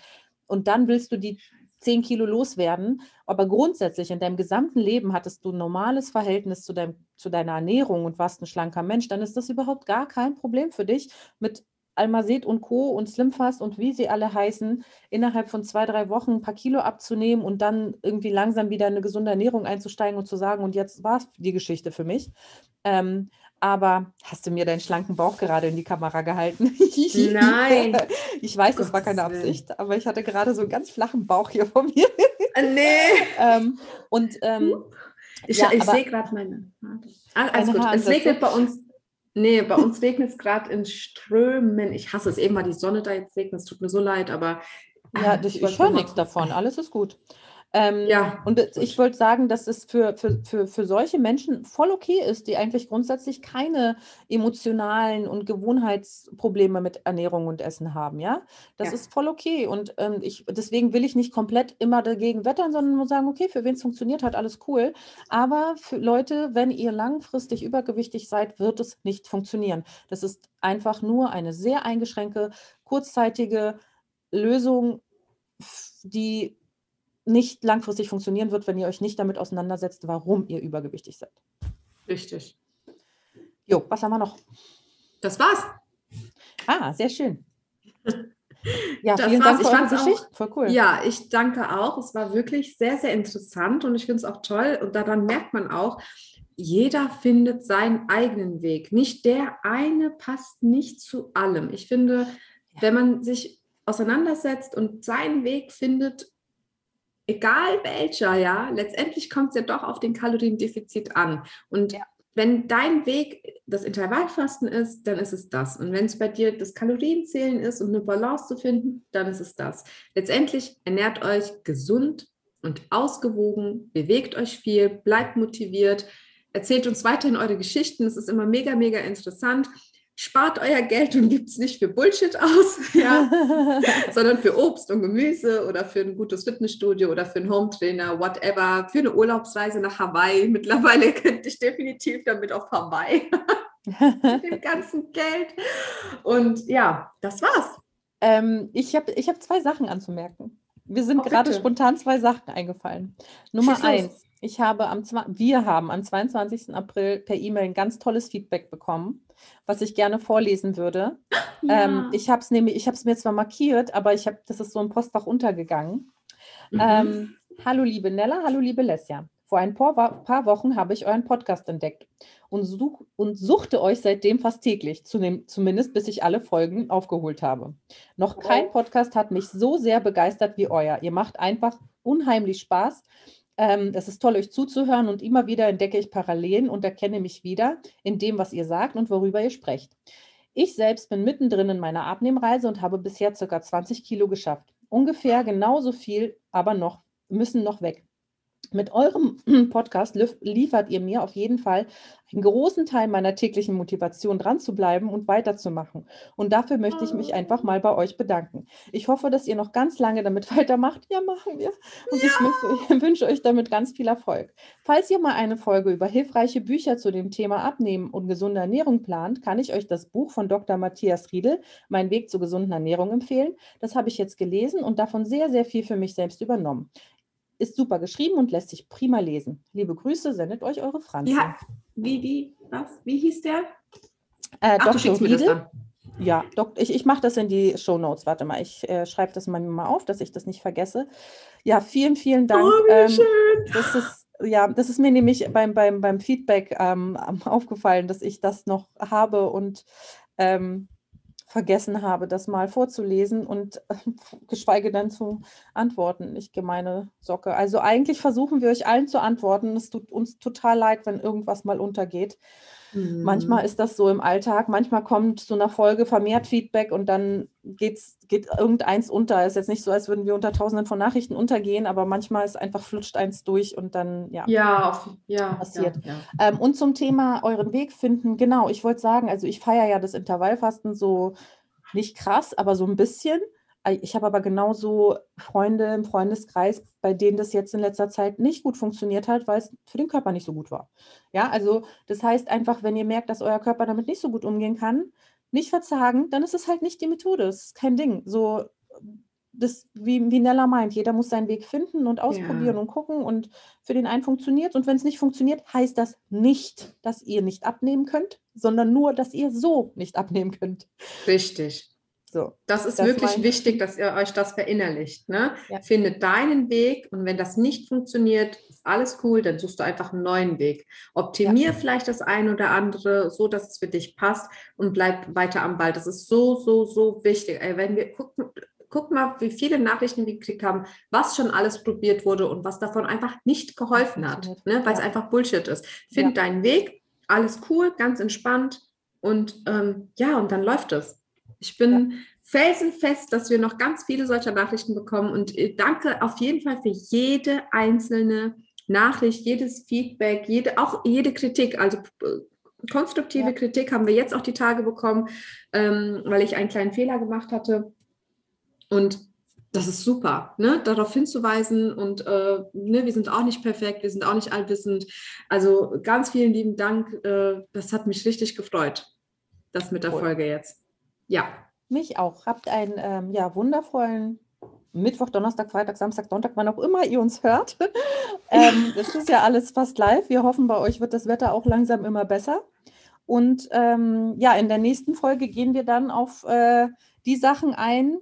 und dann willst du die 10 Kilo loswerden, aber grundsätzlich in deinem gesamten Leben hattest du ein normales Verhältnis zu, deinem, zu deiner Ernährung und warst ein schlanker Mensch, dann ist das überhaupt gar kein Problem für dich, mit Almaset und Co. und Slimfast und wie sie alle heißen, innerhalb von zwei, drei Wochen ein paar Kilo abzunehmen und dann irgendwie langsam wieder eine gesunde Ernährung einzusteigen und zu sagen, und jetzt war es die Geschichte für mich. Ähm, aber hast du mir deinen schlanken Bauch gerade in die Kamera gehalten? Nein. ich weiß, das war keine Absicht, aber ich hatte gerade so einen ganz flachen Bauch hier vor mir. Äh, nee. ähm, und ähm, ich, ja, ich sehe gerade meine Haare. alles gut. Es regnet bei uns Nee, bei uns regnet es gerade in Strömen. Ich hasse es eben, weil die Sonne da jetzt regnet. Es tut mir so leid, aber. Ja, ich, ich höre nichts davon. Alles ist gut. Ähm, ja. Und ich wollte sagen, dass es für, für, für, für solche Menschen voll okay ist, die eigentlich grundsätzlich keine emotionalen und Gewohnheitsprobleme mit Ernährung und Essen haben, ja. Das ja. ist voll okay. Und ähm, ich, deswegen will ich nicht komplett immer dagegen wettern, sondern nur sagen, okay, für wen es funktioniert hat, alles cool. Aber für Leute, wenn ihr langfristig übergewichtig seid, wird es nicht funktionieren. Das ist einfach nur eine sehr eingeschränkte, kurzzeitige Lösung, die nicht langfristig funktionieren wird, wenn ihr euch nicht damit auseinandersetzt, warum ihr übergewichtig seid. Richtig. Jo, was haben wir noch? Das war's. Ah, sehr schön. Ja, das vielen war's. Dank für ich Geschichte. Voll cool. Ja, ich danke auch. Es war wirklich sehr, sehr interessant und ich finde es auch toll. Und daran merkt man auch, jeder findet seinen eigenen Weg. Nicht der eine passt nicht zu allem. Ich finde, ja. wenn man sich auseinandersetzt und seinen Weg findet, egal welcher, ja, letztendlich kommt es ja doch auf den Kaloriendefizit an. Und ja. wenn dein Weg das Intervallfasten ist, dann ist es das. Und wenn es bei dir das Kalorienzählen ist und eine Balance zu finden, dann ist es das. Letztendlich ernährt euch gesund und ausgewogen, bewegt euch viel, bleibt motiviert, erzählt uns weiterhin eure Geschichten. Es ist immer mega, mega interessant. Spart euer Geld und gibt es nicht für Bullshit aus, ja, sondern für Obst und Gemüse oder für ein gutes Fitnessstudio oder für einen Hometrainer, whatever, für eine Urlaubsreise nach Hawaii. Mittlerweile könnte ich definitiv damit auf Hawaii. Mit dem ganzen Geld. Und ja, das war's. Ähm, ich habe ich hab zwei Sachen anzumerken. Wir sind oh, gerade spontan zwei Sachen eingefallen. Nummer eins, ich habe am, wir haben am 22. April per E-Mail ein ganz tolles Feedback bekommen, was ich gerne vorlesen würde. Ja. Ähm, ich habe es nämlich, ich habe es mir zwar markiert, aber ich habe, das ist so im Postfach untergegangen. Mhm. Ähm, hallo liebe Nella, hallo liebe Lesja. Vor ein paar Wochen habe ich euren Podcast entdeckt und, such, und suchte euch seitdem fast täglich, zumindest bis ich alle Folgen aufgeholt habe. Noch kein Podcast hat mich so sehr begeistert wie euer. Ihr macht einfach unheimlich Spaß. Ähm, es ist toll, euch zuzuhören und immer wieder entdecke ich Parallelen und erkenne mich wieder in dem, was ihr sagt und worüber ihr sprecht. Ich selbst bin mittendrin in meiner Abnehmreise und habe bisher ca. 20 Kilo geschafft. Ungefähr genauso viel, aber noch müssen noch weg. Mit eurem Podcast liefert ihr mir auf jeden Fall einen großen Teil meiner täglichen Motivation, dran zu bleiben und weiterzumachen. Und dafür möchte ich mich einfach mal bei euch bedanken. Ich hoffe, dass ihr noch ganz lange damit weitermacht. Ja, machen wir. Und ja. ich wünsche, wünsche euch damit ganz viel Erfolg. Falls ihr mal eine Folge über hilfreiche Bücher zu dem Thema Abnehmen und gesunde Ernährung plant, kann ich euch das Buch von Dr. Matthias Riedel, Mein Weg zur gesunden Ernährung, empfehlen. Das habe ich jetzt gelesen und davon sehr, sehr viel für mich selbst übernommen ist super geschrieben und lässt sich prima lesen. Liebe Grüße, sendet euch eure Franzi. Ja, wie, wie, was? Wie hieß der? Äh, Ach, Dr. Riedel. Ja, Dok ich, ich mache das in die Show Notes. Warte mal, ich äh, schreibe das mal, mal auf, dass ich das nicht vergesse. Ja, vielen, vielen Dank. Oh, wie ähm, schön. Das ist, ja, das ist mir nämlich beim, beim, beim Feedback ähm, aufgefallen, dass ich das noch habe und ähm, vergessen habe, das mal vorzulesen und geschweige denn zu antworten. Ich gemeine Socke. Also eigentlich versuchen wir euch allen zu antworten. Es tut uns total leid, wenn irgendwas mal untergeht. Mhm. Manchmal ist das so im Alltag, manchmal kommt zu einer Folge vermehrt Feedback und dann geht's, geht irgendeins unter. Es ist jetzt nicht so, als würden wir unter tausenden von Nachrichten untergehen, aber manchmal ist einfach flutscht eins durch und dann ja, ja, ja passiert. Ja, ja. Ähm, und zum Thema euren Weg finden, genau, ich wollte sagen, also ich feiere ja das Intervallfasten so nicht krass, aber so ein bisschen. Ich habe aber genauso Freunde im Freundeskreis, bei denen das jetzt in letzter Zeit nicht gut funktioniert hat, weil es für den Körper nicht so gut war. Ja, also das heißt einfach, wenn ihr merkt, dass euer Körper damit nicht so gut umgehen kann, nicht verzagen, dann ist es halt nicht die Methode. Es ist kein Ding. So, das, wie, wie Nella meint, jeder muss seinen Weg finden und ausprobieren ja. und gucken und für den einen funktioniert. Und wenn es nicht funktioniert, heißt das nicht, dass ihr nicht abnehmen könnt, sondern nur, dass ihr so nicht abnehmen könnt. Richtig. So, das ist das wirklich wichtig, dass ihr euch das verinnerlicht. Ne? Ja. Findet deinen Weg und wenn das nicht funktioniert, ist alles cool, dann suchst du einfach einen neuen Weg. Optimier ja. vielleicht das eine oder andere, so dass es für dich passt und bleib weiter am Ball. Das ist so, so, so wichtig. Ey, wenn wir gucken, guck mal, wie viele Nachrichten wir gekriegt haben, was schon alles probiert wurde und was davon einfach nicht geholfen hat, ne? weil es ja. einfach Bullshit ist. Find deinen Weg, alles cool, ganz entspannt und ähm, ja, und dann läuft es. Ich bin ja. felsenfest, dass wir noch ganz viele solcher Nachrichten bekommen und äh, danke auf jeden Fall für jede einzelne Nachricht, jedes Feedback, jede, auch jede Kritik. Also äh, konstruktive ja. Kritik haben wir jetzt auch die Tage bekommen, ähm, weil ich einen kleinen Fehler gemacht hatte. Und das ist super, ne? darauf hinzuweisen. Und äh, ne, wir sind auch nicht perfekt, wir sind auch nicht allwissend. Also ganz vielen lieben Dank. Äh, das hat mich richtig gefreut, das mit der cool. Folge jetzt. Ja. Mich auch. Habt einen ähm, ja, wundervollen Mittwoch, Donnerstag, Freitag, Samstag, Sonntag, wann auch immer ihr uns hört. ähm, das ist ja alles fast live. Wir hoffen, bei euch wird das Wetter auch langsam immer besser. Und ähm, ja, in der nächsten Folge gehen wir dann auf äh, die Sachen ein,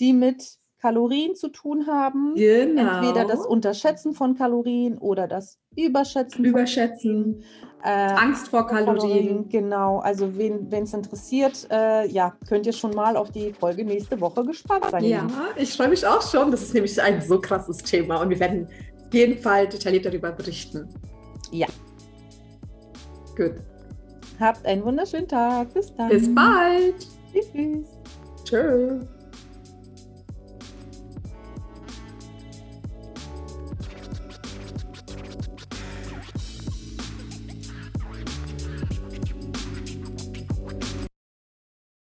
die mit Kalorien zu tun haben. Genau. Entweder das Unterschätzen von Kalorien oder das Überschätzen. Überschätzen. Äh, Angst vor Kalorien. Kalorien. Genau. Also wen es interessiert, äh, ja, könnt ihr schon mal auf die Folge nächste Woche gespannt sein. Ja, ich freue mich auch schon. Das ist nämlich ein so krasses Thema und wir werden auf jeden Fall detailliert darüber berichten. Ja. Gut. Habt einen wunderschönen Tag. Bis dann. Bis bald. Tschüss. Tschüss.